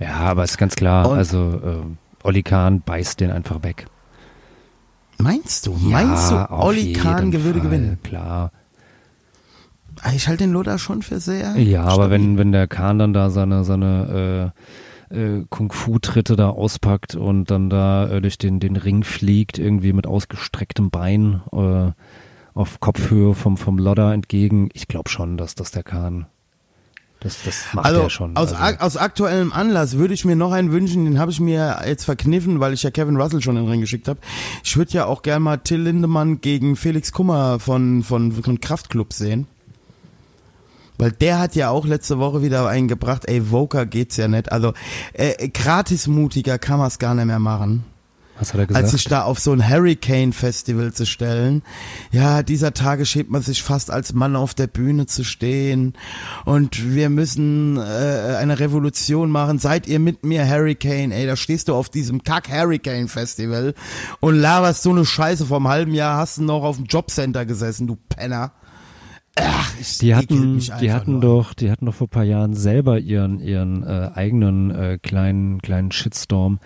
Ja, aber ist ganz klar, Und- also ähm, Olli Kahn beißt den einfach weg. Meinst du? Meinst ja, du, auf Olli Kahn würde gewinnen? Klar. Ah, Ich halte den Lothar schon für sehr. Ja, aber stabil. wenn, wenn der Kahn dann da seine, seine äh, äh, Kung-Fu-Tritte da auspackt und dann da äh, durch den, den Ring fliegt, irgendwie mit ausgestrecktem Bein äh, auf Kopfhöhe vom, vom Lodder entgegen, ich glaube schon, dass das der Kahn, das, das macht Also er schon. aus, also, aus aktuellem Anlass würde ich mir noch einen wünschen, den habe ich mir jetzt verkniffen, weil ich ja Kevin Russell schon in den Ring geschickt habe. Ich würde ja auch gern mal Till Lindemann gegen Felix Kummer von, von, von Kraftklub sehen. Weil der hat ja auch letzte Woche wieder einen gebracht, ey, Voker geht's ja nicht. Also äh, gratis mutiger kann man's gar nicht mehr machen was hat er gesagt? als sich da auf so ein Hurricane-Festival zu stellen. Ja, dieser Tage schämt man sich fast als Mann auf der Bühne zu stehen und wir müssen äh, eine Revolution machen. Seid ihr mit mir Hurricane? Ey, da stehst du auf diesem Kack-Hurricane-Festival und laberst so eine Scheiße. Vor einem halben Jahr hast du noch auf dem Jobcenter gesessen, du Penner. Ach, Die hatten, die hatten nur. doch, die hatten doch vor ein paar Jahren selber ihren, ihren äh, eigenen äh, kleinen, kleinen Shitstorm,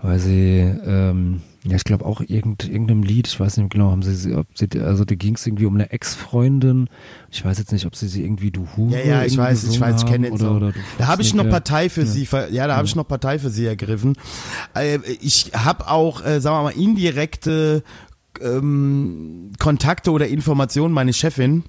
weil sie, ähm, ja, ich glaube auch irgend, irgendeinem Lied, ich weiß nicht genau, haben sie, sie ob sie, also da ging es irgendwie um eine Ex-Freundin. Ich weiß jetzt nicht, ob sie sie irgendwie du Hure Ja, ja, ich weiß, ich weiß, ich kenne oder, oder Da habe ich noch. Partei für sie, ver- ja, da habe ich noch Partei für sie ergriffen. Äh, ich habe auch, äh, sagen wir mal, indirekte ähm, Kontakte oder Informationen. Meine Chefin,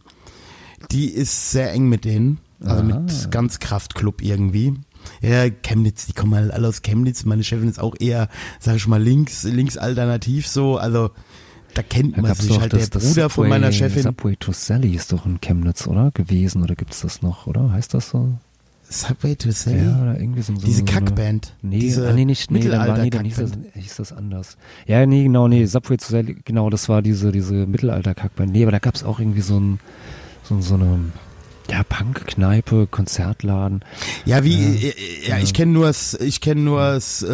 die ist sehr eng mit denen, also Ah. mit ganz Kraftclub irgendwie. Ja, Chemnitz, die kommen halt alle aus Chemnitz. Meine Chefin ist auch eher, sag ich mal, links, links alternativ so. Also da kennt Da man sich halt. das, der Bruder von Subway, meiner Chefin. Subway to Sally ist doch in Chemnitz, oder? Gewesen, oder gibt's das noch, oder? Heißt das so? Subway to Sally? Ja, oder irgendwie so, so Diese so Kackband. Nee, Diese ah, nee, nicht, nee, dann, war, nee, dann hieß, das, hieß das anders. Ja, nee, genau, nee, Subway zu Sally, genau, das war diese, diese Mittelalter-Kackband. Nee, aber da gab's auch irgendwie so ein, so, so eine, ja, Punk-Kneipe, Konzertladen. Ja, wie, Ja. äh, ja, ich kenne nur das, ich kenne nur das, äh,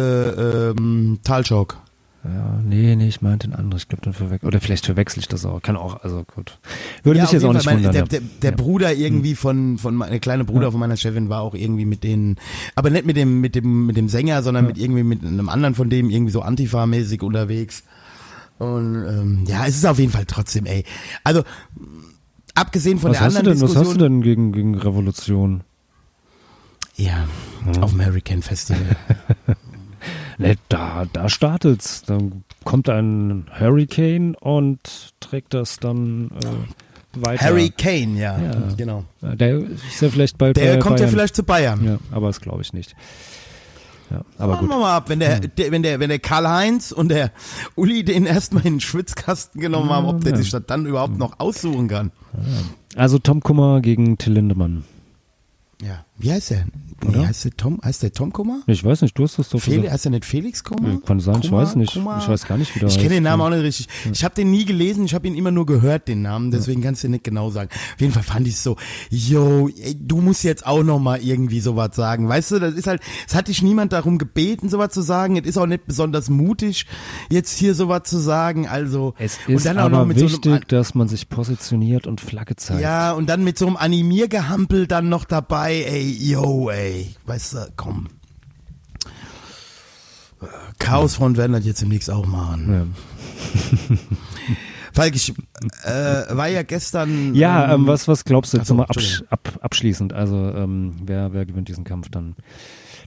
ähm, Talschock. Ja, nee, nee, ich meinte ein anderes. Ich glaube, dann verwechsel, oder vielleicht verwechsel ich das auch. Kann auch, also gut. Würde ja, mich jetzt auch nicht Fall, wundern. Der, der, der Ja. Bruder irgendwie von, von, mein- der kleine Bruder Ja. von meiner Chefin war auch irgendwie mit denen, aber nicht mit dem, mit dem, mit dem Sänger, sondern mit irgendwie mit einem anderen von dem irgendwie so Antifa-mäßig unterwegs. Und, ähm, ja, es ist auf jeden Fall trotzdem, ey. Also, abgesehen von was, der anderen denn, was Diskussion. hast du denn gegen, gegen Revolution? Ja, auf dem Hurricane Festival. Ne, da, da startet's. Dann kommt ein Hurricane und trägt das dann äh, weiter. Harry Kane, ja, Ja. genau. Ja, Der ist ja vielleicht bald Der bei kommt ja Bayern. vielleicht zu Bayern. Ja, aber das glaube ich nicht. Ja, aber Warten gut. wir mal ab, wenn der, der, wenn der, wenn der Karl-Heinz und der Uli den erstmal in den Schwitzkasten genommen haben, ob der ja. sich das dann überhaupt noch aussuchen kann. Also Tom Kummer gegen Till Lindemann. Ja. Wie heißt der? Oder? Nee, heißt der Tom, heißt der Tom Kummer? Ich weiß nicht, du hast das doch Felix, gesagt. heißt der nicht Felix Kummer? Ja, kann sein, ich Kummer, weiß nicht. Kummer? Ich weiß gar nicht, wie der Ich kenne den Namen auch nicht richtig. Ich habe den nie gelesen, ich habe ihn immer nur gehört, den Namen, deswegen kannst du nicht genau sagen. Auf jeden Fall fand ich es so, yo, ey, du musst jetzt auch noch mal irgendwie sowas sagen. Weißt du, das ist halt, es hat dich niemand darum gebeten, sowas zu sagen. Es ist auch nicht besonders mutig, jetzt hier sowas zu sagen. Also, Es ist aber so wichtig, einem, dass man sich positioniert und Flagge zeigt. ja, und dann mit so einem Animiergehampel dann noch dabei, ey, yo, ey, weißt du, komm. Chaosfront werden das jetzt demnächst auch machen. Ja. Falk, ich äh, war ja gestern. Ja, ähm, ähm, was, was glaubst du jetzt nochmal absch ab, abschließend? Also, ähm, wer, wer gewinnt diesen Kampf dann?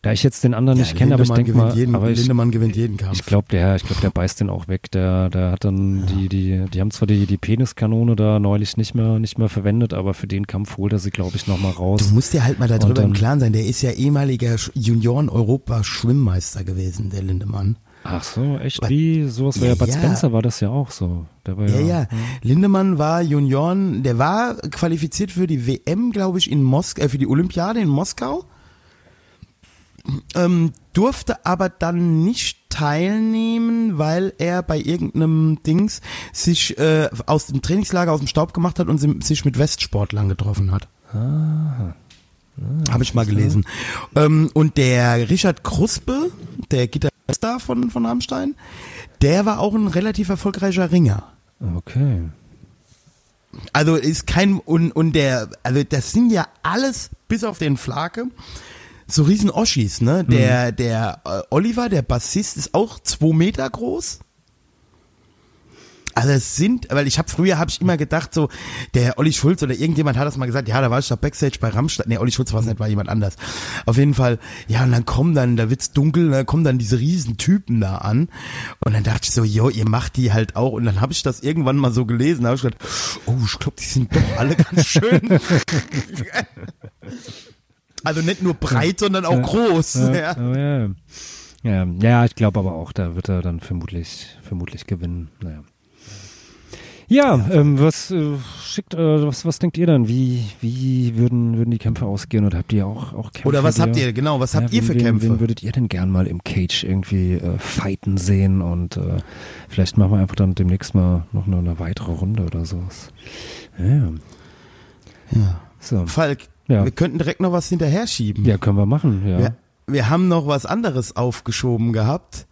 Da ich jetzt den anderen ja, nicht kenne, aber ich Lindemann denke gewinnt mal, jeden, aber ich, Lindemann gewinnt jeden Kampf. ich glaube, der, ich glaube, der beißt den auch weg. Der, der hat dann die, die, die haben zwar die, die Peniskanone da neulich nicht mehr, nicht mehr verwendet, aber für den Kampf holt er sie, glaube ich, nochmal du raus. musst dir halt mal darüber dann- im Klaren sein, der ist ja ehemaliger Sch- Junioren-Europa-Schwimmmeister gewesen, der Lindemann. Ach so, echt? Wie? Sowas war ja, Ja, Bud. Spencer war das ja auch so. Der war Ja, ja, ja. Lindemann war Junioren, der war qualifiziert für die WM, glaube ich, in Moskau, äh, für die Olympiade in Moskau. Ähm, durfte aber dann nicht teilnehmen, weil er bei irgendeinem Dings sich äh, aus dem Trainingslager aus dem Staub gemacht hat und si- sich mit Westsportlern getroffen hat. Habe ich mal gelesen. Ähm, und der Richard Kruspe, der Gitarrist da von, von Rammstein, der war auch ein relativ erfolgreicher Ringer. Okay. Also ist kein und und der also das sind ja alles bis auf den Flake so riesen Oschis, ne? Der der äh, Oliver, der Bassist, ist auch zwei Meter groß. Also es sind, weil ich habe früher habe ich immer gedacht so, der Olli Schulz oder irgendjemand hat das mal gesagt, ja, da war ich doch Backstage bei Rammstein. Nee, Olli Schulz war es nicht, war jemand anders. Auf jeden Fall, ja, und dann kommen dann, da wird's dunkel, dann kommen dann diese riesen Typen da an. Und dann dachte ich so, jo, ihr macht die halt auch. Und dann habe ich das irgendwann mal so gelesen, da habe ich gedacht, oh, ich glaube, die sind doch alle ganz schön. also nicht nur breit, sondern auch groß. Ja, Ja. oh, ja. Ja, ja, ich glaube aber auch, da wird er dann vermutlich, vermutlich gewinnen. Naja. Ja, ähm, was äh, schickt, äh, was, was denkt ihr dann? Wie, wie würden, würden die Kämpfe ausgehen? Oder habt ihr auch, auch Kämpfe? Oder was habt ihr, genau, was habt ihr wen- für wen, Kämpfe? Wen würdet ihr denn gern mal im Cage irgendwie äh, fighten sehen? Und äh, vielleicht machen wir einfach dann demnächst mal noch eine, eine weitere Runde oder sowas. Ja. Ja. So. Falk, Ja. wir könnten direkt noch was hinterher schieben. Ja, können wir machen, ja. Wir, wir haben noch was anderes aufgeschoben gehabt.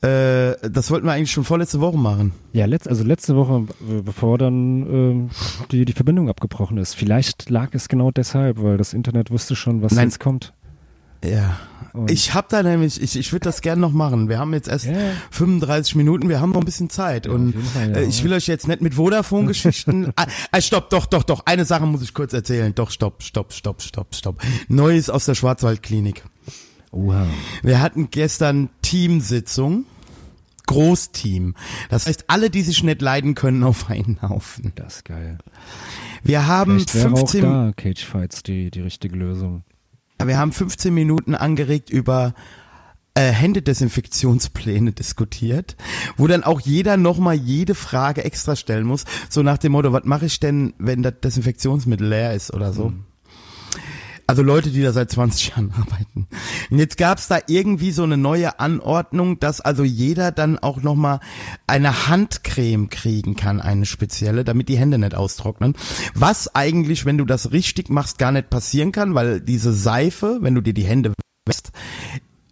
Äh, das wollten wir eigentlich schon vorletzte Woche machen. Ja, letzt, also letzte Woche, äh, bevor dann ähm, die, die Verbindung abgebrochen ist. Vielleicht lag es genau deshalb, weil das Internet wusste schon, was Nein. jetzt kommt. Ja. Und- Ich habe da nämlich, ich, ich würde das gerne noch machen. Wir haben jetzt erst Ja. 35 Minuten, wir haben noch ein bisschen Zeit. Ja, und Fall, ja. äh, ich will euch jetzt nicht mit Vodafone-Geschichten. ah, ah, stopp, doch, doch, doch. Eine Sache muss ich kurz erzählen. Doch, stopp, stopp, stopp, stopp, stopp. Neues aus der Schwarzwaldklinik. Oha. Wir hatten gestern Teamsitzung. Großteam. Das heißt, alle, die sich nicht leiden können, auf einen Haufen. Das ist geil. Wir haben Vielleicht wäre auch 15, da Cage Fights die, die richtige Lösung. wir haben 15 Minuten angeregt über äh, Händedesinfektionspläne diskutiert, wo dann auch jeder nochmal jede Frage extra stellen muss, so nach dem Motto, was mache ich denn, wenn das Desinfektionsmittel leer ist oder so. Also Leute, die da seit 20 Jahren arbeiten. Und jetzt gab's da irgendwie so eine neue Anordnung, dass also jeder dann auch nochmal eine Handcreme kriegen kann, eine spezielle, damit die Hände nicht austrocknen. Was eigentlich, wenn du das richtig machst, gar nicht passieren kann, weil diese Seife, wenn du dir die Hände wäschst,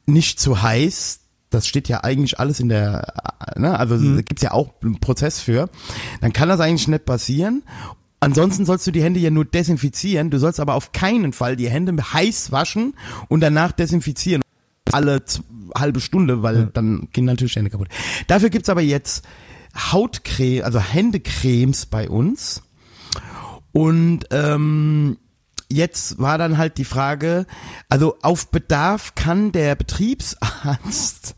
nicht zu heiß. Das steht ja eigentlich alles in der, ne, also da gibt's ja auch einen Prozess für. Dann kann das eigentlich nicht passieren. Ansonsten sollst du die Hände ja nur desinfizieren. Du sollst aber auf keinen Fall die Hände heiß waschen und danach desinfizieren. Alle halbe Stunde, weil dann gehen natürlich Hände kaputt. Dafür gibt's aber jetzt Hautcreme, also Händecremes bei uns. Und ähm, jetzt war dann halt die Frage, also auf Bedarf kann der Betriebsarzt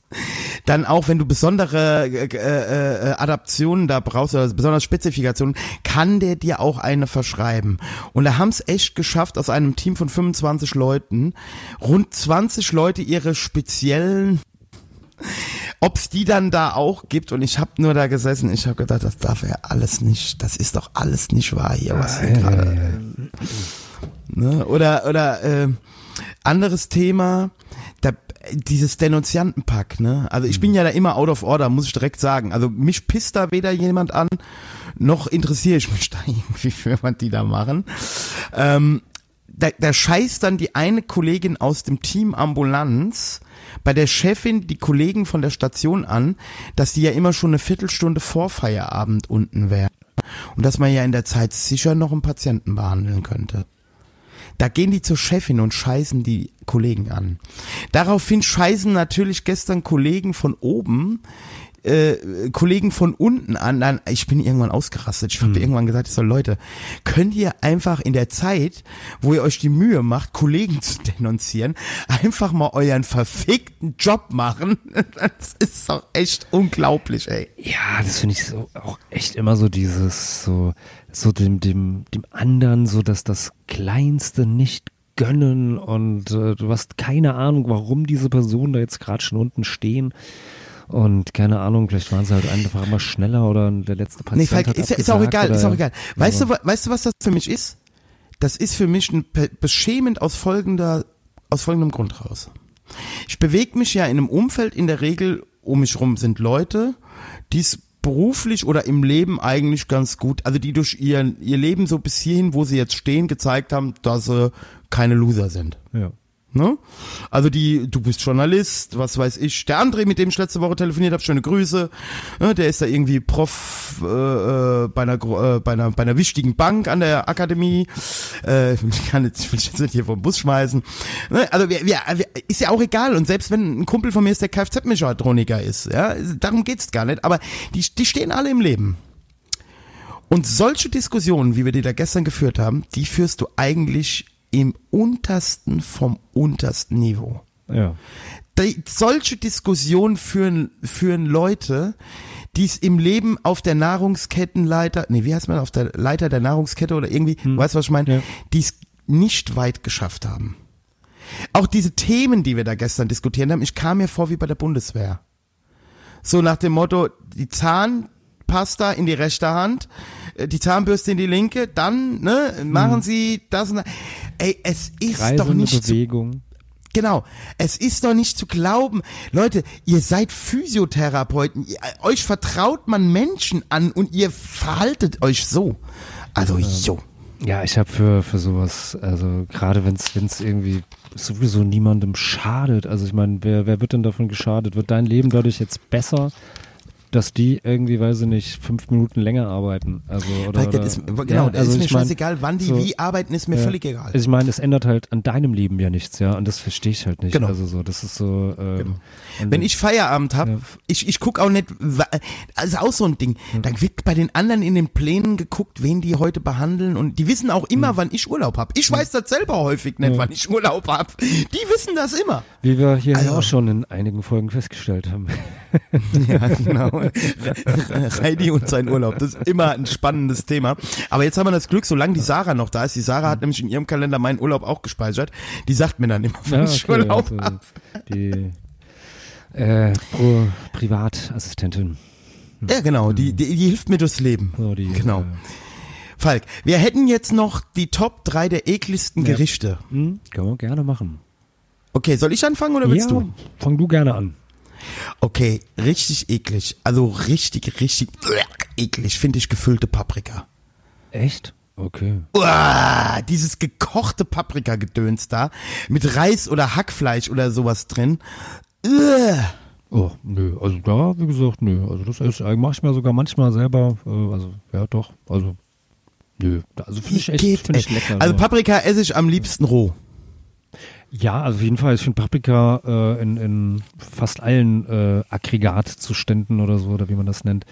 dann auch, wenn du besondere äh, äh, Adaptionen da brauchst oder besondere Spezifikationen, kann der dir auch eine verschreiben. Und da haben es echt geschafft, aus einem Team von 25 Leuten rund 20 Leute ihre speziellen Ob's die dann da auch gibt und ich habe nur da gesessen, ich habe gedacht, das darf ja alles nicht, das ist doch alles nicht wahr hier, was hier gerade. Ne? Oder oder äh, anderes Thema, da, dieses Denunziantenpack, ne? Also ich bin ja da immer out of order, muss ich direkt sagen. Also mich pisst da weder jemand an, noch interessiere ich mich da irgendwie für, was die da machen. Ähm, da, da scheißt dann die eine Kollegin aus dem Team Ambulanz bei der Chefin die Kollegen von der Station an, dass die ja immer schon eine Viertelstunde vor Feierabend unten wären und dass man ja in der Zeit sicher noch einen Patienten behandeln könnte. Da gehen die zur Chefin und scheißen die Kollegen an. Daraufhin scheißen natürlich gestern Kollegen von oben äh, Kollegen von unten an, dann, ich bin irgendwann ausgerastet. Ich habe Mhm. irgendwann gesagt, ich so Leute, könnt ihr einfach in der Zeit, wo ihr euch die Mühe macht, Kollegen zu denunzieren, einfach mal euren verfickten Job machen? Das ist doch echt unglaublich, ey. Ja, das finde ich so auch echt immer so dieses, so, so dem, dem, dem anderen, so dass das Kleinste nicht gönnen und äh, du hast keine Ahnung, warum diese Personen da jetzt gerade schon unten stehen. Und keine Ahnung, vielleicht waren sie halt einfach immer schneller oder der letzte Patient Nee, Falk, hat ist, ist auch egal, ist auch egal. Weißt du, weißt du, was das für mich ist? Das ist für mich ein, beschämend aus folgender, aus folgendem Grund raus. Ich bewege mich ja in einem Umfeld, in der Regel um mich rum sind Leute, die es beruflich oder im Leben eigentlich ganz gut, also die durch ihr, ihr Leben so bis hierhin, wo sie jetzt stehen, gezeigt haben, dass sie keine Loser sind. Ja. Ne? Also die, du bist Journalist, was weiß ich. Der André, mit dem ich letzte Woche telefoniert habe, schöne Grüße. Ne, der ist da irgendwie Prof äh, äh, bei, einer, äh, bei, einer, bei einer wichtigen Bank an der Akademie. Äh, ich kann jetzt, ich will jetzt nicht hier vom Bus schmeißen. Ne? Also wir, wir, ist ja auch egal. Und selbst wenn ein Kumpel von mir ist, der Kfz-Mechatroniker ist, ja, darum geht's gar nicht. Aber die, die stehen alle im Leben. Und solche Diskussionen, wie wir die da gestern geführt haben, die führst du eigentlich im untersten vom untersten Niveau. Ja. Die, solche Diskussionen führen, führen Leute, die es im Leben auf der Nahrungskettenleiter, nee, wie heißt man, auf der Leiter der Nahrungskette oder irgendwie, weißt du, was ich meine? Ja. Die es nicht weit geschafft haben. Auch diese Themen, die wir da gestern diskutiert haben, ich kam mir vor wie bei der Bundeswehr. So nach dem Motto, die Zahnpasta in die rechte Hand, die Zahnbürste in die linke, dann ne, machen Sie das und das. Ey, es ist doch Kreisende nicht zu Bewegung. Genau. Es ist doch nicht zu glauben. Leute, ihr seid Physiotherapeuten. Ihr, euch vertraut man Menschen an und ihr verhaltet euch so. Also, jo. Ja, ich habe für, für sowas, also gerade wenn es irgendwie sowieso niemandem schadet, also ich meine, wer, wer wird denn davon geschadet? Wird dein Leben dadurch jetzt besser, dass die irgendwie, weiß ich nicht, fünf Minuten länger arbeiten? Also, oder, Weil, oder, ist, genau, ja, das also ist mir scheißegal, wann die so, wie arbeiten, ist mir ja. völlig egal. Also ich meine, es ändert halt an deinem Leben ja nichts, ja, und das verstehe ich halt nicht. Genau. Also so, das ist so. Ähm, und Wenn ich Feierabend habe, Ja. ich, ich guck auch nicht, also auch so ein Ding, dann wird bei den anderen in den Plänen geguckt, wen die heute behandeln und die wissen auch immer, wann ich Urlaub habe. Ich weiß das selber häufig nicht, wann ich Urlaub habe. Die wissen das immer. wie wir hier Also- auch schon in einigen Folgen festgestellt haben. Ja, genau. Heidi und sein Urlaub. Das ist immer ein spannendes Thema. Aber jetzt haben wir das Glück, solange die Sarah noch da ist. Die Sarah hat nämlich in ihrem Kalender meinen Urlaub auch gespeichert. Die sagt mir dann immer, wann Ja, ich okay, Urlaub also hab. die äh, Pro Privatassistentin. Ja, genau. Die, die, die hilft mir durchs Leben. So, die, Genau. Äh, Falk, wir hätten jetzt noch die Top 3 der ekligsten Ja. Gerichte. hm, können wir gerne machen. Okay, soll ich anfangen oder willst ja, du? fang du gerne an. Okay, richtig eklig. Also richtig, richtig eklig finde ich gefüllte Paprika. Echt? Okay. Uah, dieses gekochte Paprikagedöns da mit Reis oder Hackfleisch oder sowas drin. Uah. Oh, nö, also da, wie gesagt, nö. Also das ist, äh, mach ich mir sogar manchmal selber, äh, also ja doch, also nö. Also finde ich echt, finde ich lecker. Also so. Paprika esse ich am liebsten roh. Ja, also auf jeden Fall. Ich finde Paprika äh, in, in fast allen äh, Aggregatzuständen oder so, oder wie man das nennt.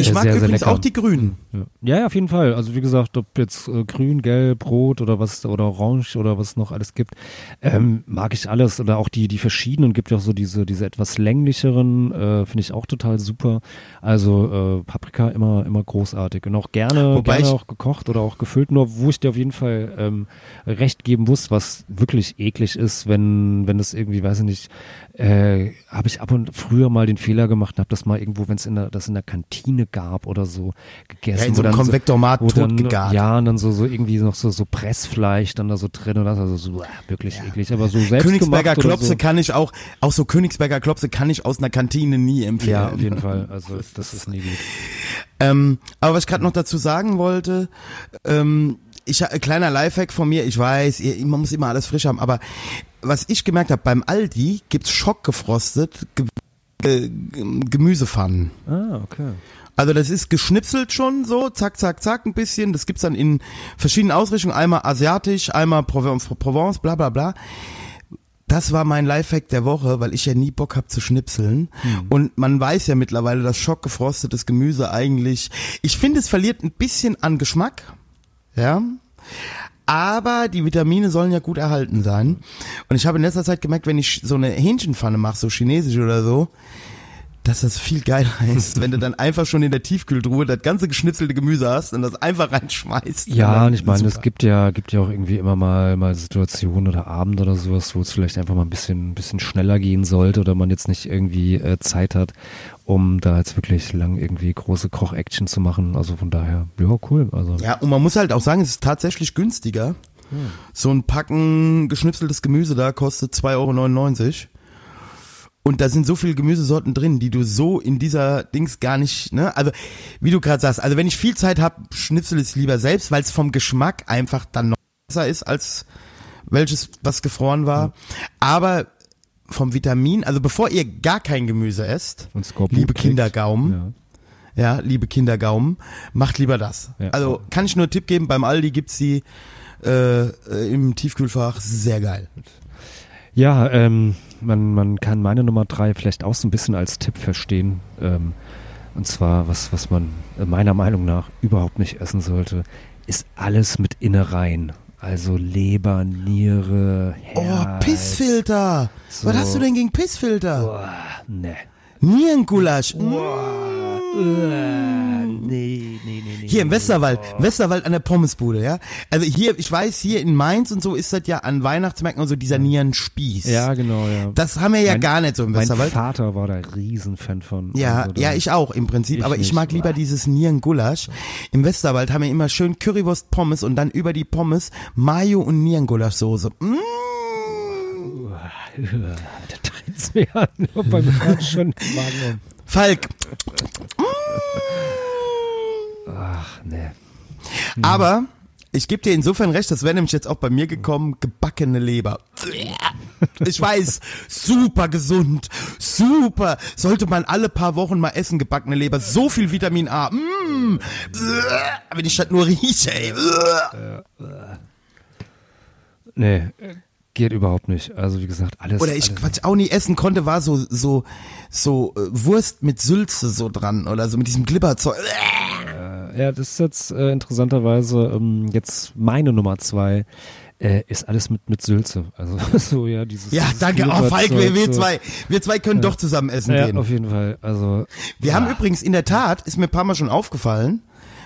Ich mag sehr, sehr übrigens lecker. auch die Grünen. Ja. ja, auf jeden Fall. Also wie gesagt, ob jetzt äh, grün, gelb, rot oder was oder orange oder was noch alles gibt, ähm, mag ich alles. Oder auch die die verschiedenen gibt ja auch so diese diese etwas länglicheren, äh, finde ich auch total super. Also äh, Paprika immer immer großartig und auch gerne Wobei gerne auch gekocht oder auch gefüllt. Nur wo ich dir auf jeden Fall ähm, recht geben muss, was wirklich eklig ist, wenn wenn es irgendwie, weiß ich nicht, äh, habe ich ab und früher mal den Fehler gemacht, habe das mal irgendwo, wenn es in der das in der Kantine gab oder so gegessen. Ja, in so einem dann Konvektomat wo dann, totgegart. Ja, und dann so, so irgendwie noch so, so Pressfleisch dann da so drin und das, also so, wirklich eklig, aber so selbst Königsberger Klopse so. kann ich auch, auch so Königsberger Klopse kann ich aus einer Kantine nie empfehlen. Ja, auf jeden Fall, also das ist nie gut. Ähm, aber was ich gerade noch dazu sagen wollte, ähm, ich ein kleiner Lifehack von mir, ich weiß, ihr, man muss immer alles frisch haben, aber was ich gemerkt habe, beim Aldi gibt's schockgefrostet Ge Ge Gemüsepfannen. Ah, okay. Also das ist geschnipselt schon so, zack, zack, zack, ein bisschen. Das gibt's dann in verschiedenen Ausrichtungen, einmal asiatisch, einmal Provence, Provence bla bla bla. Das war mein Lifehack der Woche, weil ich ja nie Bock hab zu schnipseln. Und man weiß ja mittlerweile, dass schockgefrostetes Gemüse eigentlich, ich finde, es verliert ein bisschen an Geschmack. Ja. Aber die Vitamine sollen ja gut erhalten sein. Und ich habe in letzter Zeit gemerkt, wenn ich so eine Hähnchenpfanne mache, so chinesisch oder so, dass das viel geiler ist, wenn du dann einfach schon in der Tiefkühltruhe das ganze geschnitzelte Gemüse hast und das einfach reinschmeißt. Ja, und ich meine, es gibt ja, gibt ja auch irgendwie immer mal, mal Situationen oder Abend oder sowas, wo es vielleicht einfach mal ein bisschen, bisschen schneller gehen sollte oder man jetzt nicht irgendwie äh, Zeit hat, um da jetzt wirklich lang irgendwie große Koch-Action zu machen. Also von daher, ja, cool. Also Ja, und man muss halt auch sagen, es ist tatsächlich günstiger. So ein Packen geschnipseltes Gemüse da kostet 2,99 Euro. Und da sind so viele Gemüsesorten drin, die du so in dieser Dings gar nicht, ne? Also, wie du gerade sagst, also wenn ich viel Zeit habe, schnipsel es lieber selbst, weil es vom Geschmack einfach dann noch besser ist als welches, was gefroren war. Aber vom Vitamin, also bevor ihr gar kein Gemüse esst, liebe. Kindergaumen, ja. ja, liebe Kindergaumen, macht lieber das. Ja. Also kann ich nur einen Tipp geben, beim Aldi gibt's die äh, äh, im Tiefkühlfach, sehr geil. Ja, ähm, man, man kann meine Nummer drei vielleicht auch so ein bisschen als Tipp verstehen. Ähm, und zwar, was, was man meiner Meinung nach überhaupt nicht essen sollte, ist alles mit Innereien. Also Leber, Niere, Oh, Herz. Pissfilter. So. Was hast du denn gegen Pissfilter? Boah, ne. Nierengulasch. Mm. Äh, nee, nee, nee, nee. Hier im Westerwald, Westerwald an der Pommesbude, ja. Also hier, ich weiß, hier in Mainz und so ist das ja an Weihnachtsmärkten und so dieser Nierenspieß. Ja, genau, ja. Das haben wir ja Mein- gar nicht so im mein Westerwald. Vater war da Riesenfan von. Ja, Also ja, ich auch im Prinzip, Ich aber ich nicht. mag lieber dieses Nierengulasch. Im Westerwald haben wir immer schön Currywurst Pommes und dann über die Pommes Mayo und Nierengulaschsoße. Mm. Da dreht's mir an, beim schon Magen. Falk. Ach, ne. Aber ich gebe dir insofern recht, das wäre nämlich jetzt auch bei mir gekommen, gebackene Leber. Ich weiß, super gesund, super. Sollte man alle paar Wochen mal essen, gebackene Leber. So viel Vitamin A. Mm. Wenn ich das nur rieche, ey. Nee, geht überhaupt nicht. Also wie gesagt, alles. Oder ich, alles, was ich auch nie essen konnte, war so, so, so äh, Wurst mit Sülze so dran oder so mit diesem Glibberzeug. Ja, das ist jetzt äh, interessanterweise ähm, jetzt meine Nummer zwei. Äh, ist alles mit, mit Sülze. Also so, ja, dieses. Ja, dieses danke. Oh, Falk, wir, wir zwei, wir zwei können doch zusammen essen Ja, gehen. auf jeden Fall. Also. Wir haben übrigens in der Tat, ist mir ein paar Mal schon aufgefallen,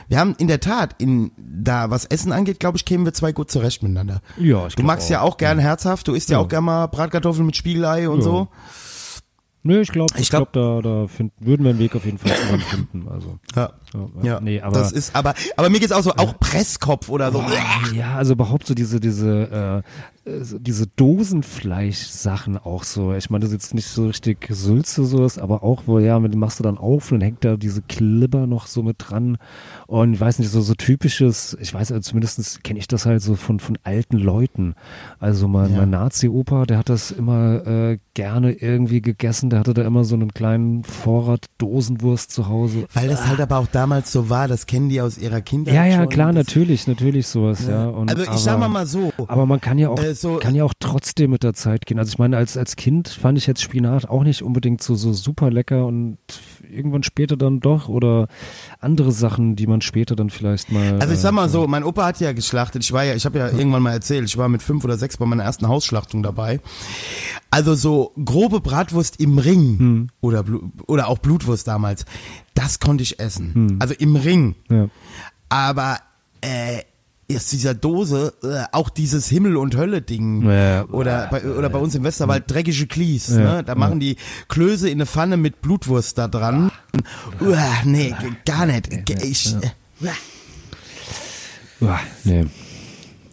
wir haben in der Tat, in da was Essen angeht, glaube ich, kämen wir zwei gut zurecht miteinander. Ja, ich Du glaub magst ja auch gern herzhaft, du isst ja, Ja. auch gern mal Bratkartoffeln mit Spiegelei und Ja. so. Nö, ich glaube, Ich glaube, da, da find, würden wir einen Weg auf jeden Fall finden. Also. Ja. Ja, Ja, nee, aber- das ist, aber, aber mir geht's auch so, auch Presskopf oder so. Ja, also überhaupt so diese, diese, äh, diese Dosenfleisch-Sachen auch so. Ich meine, das ist jetzt nicht so richtig Sülze sowas, aber auch, wo, ja, mit dem machst du dann auf und dann hängt da diese Klibber noch so mit dran. Und ich weiß nicht, so, so typisches, ich weiß, also zumindest kenne ich das halt so von, von alten Leuten. Also mein, Ja. mein Nazi-Opa, der hat das immer äh, gerne irgendwie gegessen. Der hatte da immer so einen kleinen Vorrat Dosenwurst zu Hause. Weil das halt aber auch damals so war, das kennen die aus ihrer Kindheit Ja, ja, schon. klar, Das- natürlich, natürlich sowas, ja. Und, Also ich aber, sag mal mal so, Aber man kann ja auch, Äh, so- kann ja auch trotzdem mit der Zeit gehen. Also ich meine, als, als Kind fand ich jetzt Spinat auch nicht unbedingt so, so super lecker und irgendwann später dann doch oder andere Sachen, die man später dann vielleicht mal. Also ich sag mal äh, so, mein Opa hat ja geschlachtet. Ich war ja, ich habe ja irgendwann mal erzählt, ich war mit fünf oder sechs bei meiner ersten Hausschlachtung dabei. Also so grobe Bratwurst im Ring Hm. oder Blu- oder auch Blutwurst damals, das konnte ich essen. Hm. Also im Ring. Ja. Aber äh, aus dieser Dose äh, auch dieses Himmel und Hölle Ding Ja, oder bei, oder bei uns im Westerwald dreckige Klies, Ja, ne? Da machen die Klöße in eine Pfanne mit Blutwurst da dran. Uah, nee, gar nicht. Ich, äh, Uah, nee.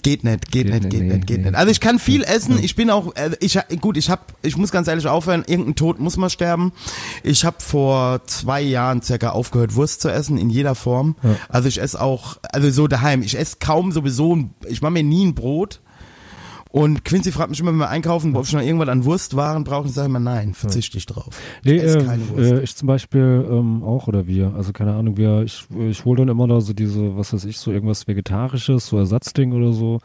Geht nicht, geht, Geht nicht, nicht, geht nee, nicht, geht nee. nicht. Also ich kann viel essen. Ich bin auch, äh, ich gut, ich hab, ich muss ganz ehrlich aufhören. Irgendein Tod muss man sterben. Ich habe vor zwei Jahren circa aufgehört, Wurst zu essen in jeder Form. Also ich esse auch, also so daheim. Ich esse kaum sowieso. ein- Ich mache mir nie ein Brot. Und Quincy fragt mich immer, wenn wir einkaufen, ob ich noch irgendwas an Wurstwaren brauche. Ich sage immer, nein, verzichte ich drauf. Nee, ich esse äh, keine Wurst. äh, ich zum Beispiel ähm, auch oder wir. Also keine Ahnung, wir, ich, ich hole dann immer da so diese, was weiß ich, so irgendwas Vegetarisches, so Ersatzding oder so.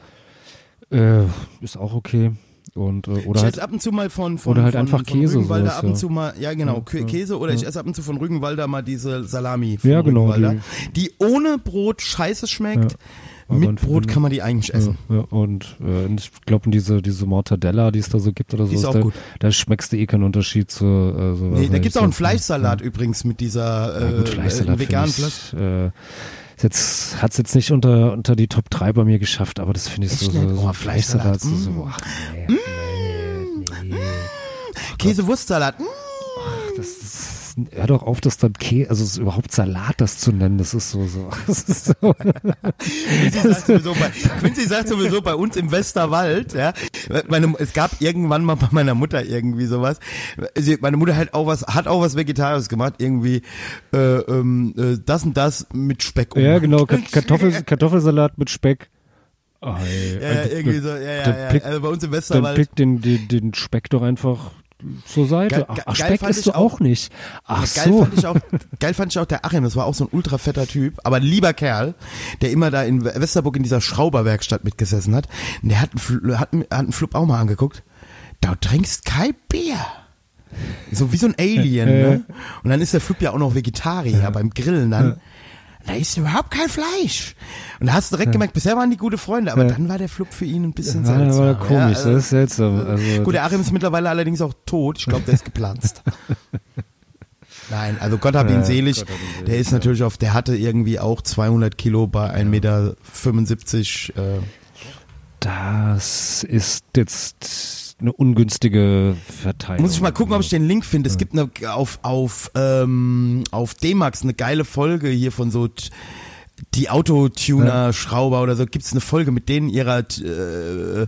Äh, ist auch okay. Und, äh, oder ich halt, esse ab und zu mal von, von oder halt von, einfach von Käse, Rügenwalder sowas, ab und ja. zu mal, ja genau, Ja, Kä- ja, Käse oder ich esse ab und zu von Rügenwalder mal diese Salami von Ja, genau, Rügenwalder, die, ohne Brot scheiße schmeckt. Ja. Aber Mit Brot kann man die eigentlich essen. Ja, ja, und äh, ich glaube, diese, diese Mortadella, die es da so gibt oder so, Die ist auch da, gut. da schmeckst du eh keinen Unterschied zu äh, so Nee, da nicht, gibt's auch so- einen Fleischsalat übrigens mit dieser Ja, äh, gut, Fleischsalat äh, veganen Fleisch. äh, jetzt hat's jetzt nicht unter unter die Top 3 bei mir geschafft, aber das finde ich so, so, so Oh, Fleischsalat, so, so, mm. ach, nee, nee, nee. Käsewurstsalat. Mm. Das ist, hör doch auf, das dann Kä also es ist überhaupt Salat das zu nennen, das ist so so. Das ist so Quincy sagt, sowieso bei, Quincy sagt sowieso bei uns im Westerwald, ja. Meine, es gab irgendwann mal bei meiner Mutter irgendwie sowas. Sie, meine Mutter hat auch was, hat auch was Vegetarisches gemacht, irgendwie äh, ähm, äh, das und das mit Speck. ja, genau, Ka- Kartoffel, Kartoffelsalat mit Speck. Oh. Ja, ja, irgendwie so, ja, ja, Dann ja. pick- Also bei uns im Dann Westerwald. pick den, den, den Speck doch einfach zur Seite. Ach, ach Speck ich du auch nicht. Ach Geil so. fand ich auch, geil fand ich auch der Achim, das war auch so ein ultra fetter Typ, aber ein lieber Kerl, der immer da in Westerburg in dieser Schrauberwerkstatt mitgesessen hat. Und der hat einen, hat, einen- hat einen Flip auch mal angeguckt. Da trinkst kein Bier. So wie so ein Alien, ne? Und dann ist der Flip ja auch noch Vegetarier beim Grillen dann. Da ist überhaupt kein Fleisch. Und da hast du direkt gemerkt, bisher waren die gute Freunde, aber Ja. dann war der Flip für ihn ein bisschen Ja, seltsam. war komisch, Ja, also- das ist seltsam. Also, Gut, der Achim ist mittlerweile allerdings auch tot. Ich glaube, der ist gepflanzt. Nein, also Gott hab ihn Ja, selig. Hab ihn selig, Der ist natürlich auf, der hatte irgendwie auch 200 Kilo bei 1,75 Meter. Äh, das ist jetzt eine ungünstige Verteilung. muss ich mal gucken, ob ich den Link finde. Es gibt eine, auf, auf, ähm, auf D-Max eine geile Folge hier von so die Autotuner-Schrauber oder so. Gibt's eine Folge mit denen ihrer äh,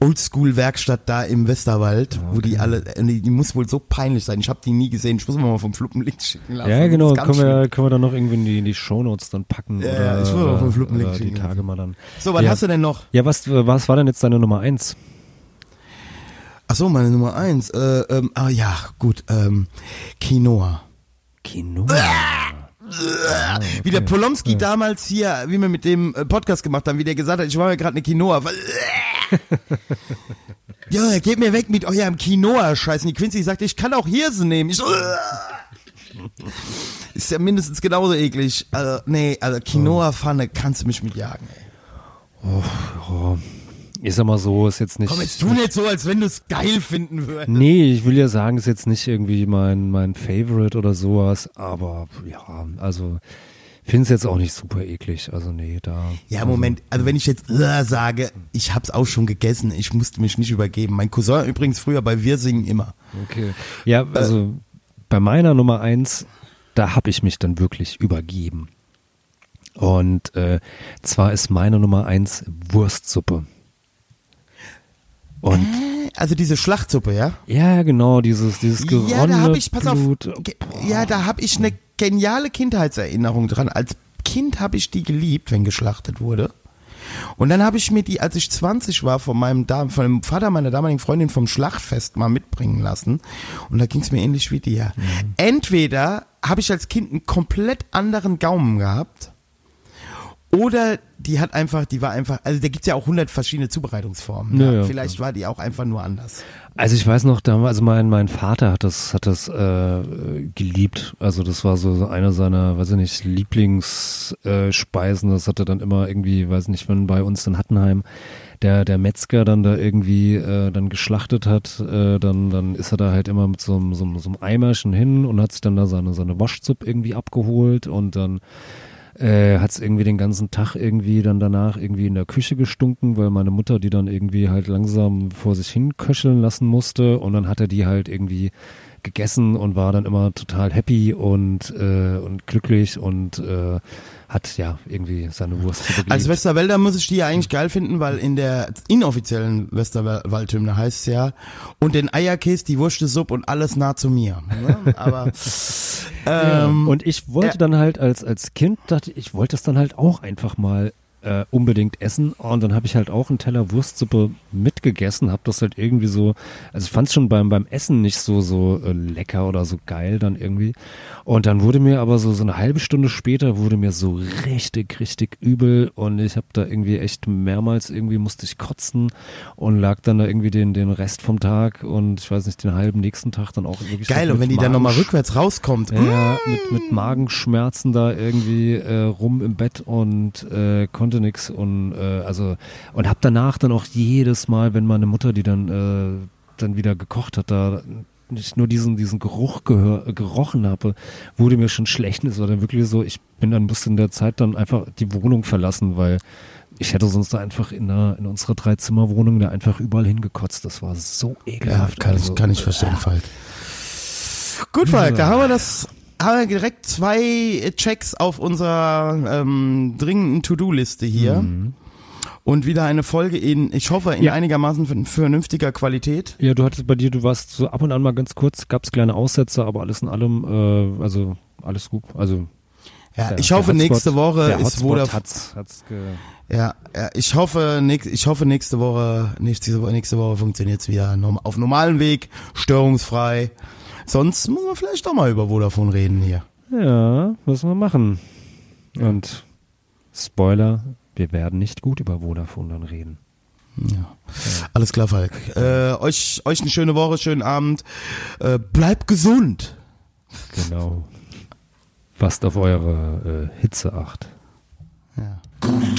Oldschool-Werkstatt da im Westerwald, wo die alle, äh, die, die muss wohl so peinlich sein. Ich habe die nie gesehen. Ich muss mir mal vom Fluppen Link schicken lassen. Ja, genau, ist können schlimm. wir, können wir dann noch irgendwie in die, in die Shownotes dann packen. Ja, oder, ich oder, auch einen Fluppenlink oder die schicken Tage lassen. mal dann. So, was Ja. hast du denn noch? Ja, was, was war denn jetzt deine Nummer eins? Ach so, meine Nummer eins. Äh, ähm, ah ja, gut. Ähm, Quinoa. Kino. Wie der Polomski damals hier, wie wir mit dem äh, Podcast gemacht haben, wie der gesagt hat, ich war ja gerade eine Quinoa. ja, geht mir weg mit eurem Quinoa-Scheiß. Und die Quincy sagte, ich kann auch Hirse nehmen. Ich so, ist ja mindestens genauso eklig. Also, nee, also Quinoa-Pfanne kannst du mich mit jagen. Ey. Oh, ich sag mal so, ist jetzt nicht. Komm, jetzt tu nicht so, als wenn du es geil finden würdest. Nee, ich will ja sagen, ist jetzt nicht irgendwie mein, mein Favorite oder sowas, aber ja, also finde es jetzt auch nicht super eklig. Also nee, da. Ja, Moment, also wenn ich jetzt äh, sage, ich hab's auch schon gegessen, ich musste mich nicht übergeben. Mein Cousin übrigens früher bei Wir singen immer. Okay. Ja, also bei meiner Nummer eins, da habe ich mich dann wirklich übergeben. Und äh, zwar ist meine Nummer eins Wurstsuppe. Und Also diese Schlachtsuppe, ja? ja, genau, dieses, dieses geronnene Ja, da habe ich, pass Blut. auf, ge- ja, da habe ich eine geniale Kindheitserinnerung dran. Als Kind habe ich die geliebt, wenn geschlachtet wurde. Und dann habe ich mir die, als ich 20 war, von meinem, von dem Vater meiner damaligen Freundin vom Schlachtfest mal mitbringen lassen. Und da ging es mir ähnlich wie dir. Entweder habe ich als Kind einen komplett anderen Gaumen gehabt. Oder die hat einfach, die war einfach, also da gibt's ja auch hundert verschiedene Zubereitungsformen. Ja, Ja, ja, Vielleicht war die auch einfach nur anders. Also ich weiß noch, damals, also mein, mein Vater hat das, hat das äh, geliebt. Also das war so, so eine seiner, weiß ich nicht, Lieblingsspeisen. Äh, das hat er dann immer irgendwie, weiß nicht, wenn bei uns in Hattenheim der, der Metzger dann da irgendwie äh, dann geschlachtet hat, äh, dann, dann ist er da halt immer mit so einem, so, so einem Eimerchen hin und hat sich dann da seine, seine Waschzupp irgendwie abgeholt und dann äh, hat es irgendwie den ganzen Tag irgendwie dann danach irgendwie in der Küche gestunken, weil meine Mutter die dann irgendwie halt langsam vor sich hin köcheln lassen musste. Und dann hat er die halt irgendwie gegessen und war dann immer total happy und, äh, und glücklich und äh, hat ja irgendwie seine Wurst zu Als Westerwälder muss ich die ja eigentlich geil finden, weil in der inoffiziellen Westerwaldhymne heißt es ja, und den Eierkäse, die Wurstesuppe und alles nah zu mir. Ne? Aber ähm, und ich wollte ja. dann halt als, als Kind, dachte ich, ich wollte es dann halt auch einfach mal äh, unbedingt essen. Und dann habe ich halt auch einen Teller Wurstsuppe mitgegessen, habe das halt irgendwie so, also ich fand es schon beim, beim Essen nicht so, so äh, lecker oder so geil dann irgendwie. Und dann wurde mir aber so, so eine halbe Stunde später wurde mir so richtig, richtig übel und ich habe da irgendwie echt mehrmals irgendwie musste ich kotzen und lag dann da irgendwie den, den Rest vom Tag und ich weiß nicht, den halben nächsten Tag dann auch wirklich geil, und wenn die dann nochmal rückwärts rauskommt, ja, mit, mit Magenschmerzen da irgendwie äh, rum im Bett und äh, konnte nix und äh, also und hab danach dann auch jedes Mal, wenn meine Mutter die dann äh, dann wieder gekocht hat, da nicht nur diesen diesen Geruch gehör, gerochen habe, wurde mir schon schlecht. Es war dann wirklich so, ich bin dann bis in der Zeit dann einfach die Wohnung verlassen, weil ich hätte sonst da einfach in, der, in unserer Dreizimmerwohnung da einfach überall hingekotzt. Das war so ja, ekelhaft. kann, also, ich, kann ich verstehen, Falk. Gut, Falk, da haben wir das, haben wir direkt zwei Checks auf unserer ähm, dringenden To-Do-Liste hier. Und wieder eine Folge in, ich hoffe, in Ja. einigermaßen vern- vernünftiger Qualität. Ja, du hattest bei dir, du warst so ab und an mal ganz kurz, gab es kleine Aussätze, aber alles in allem, äh, also alles gut. Also Ja, der- ich hoffe, Hotspot- nächste Woche ist Vodafone. hat's, hat's ge Ja, ja, ich hoffe, nächst, ich hoffe nächste Woche, nächste, Woche- nächste Woche funktioniert's wieder norm- auf normalem Weg, störungsfrei. Sonst muss man vielleicht doch mal über Vodafone reden hier. Ja, müssen wir machen. Und Spoiler, wir werden nicht gut über Vodafone dann reden. Ja. Alles klar, Falk. Äh, euch, euch eine schöne Woche, schönen Abend. Äh, bleibt gesund. Genau. Passt auf eure äh, Hitze acht. Ja. Booty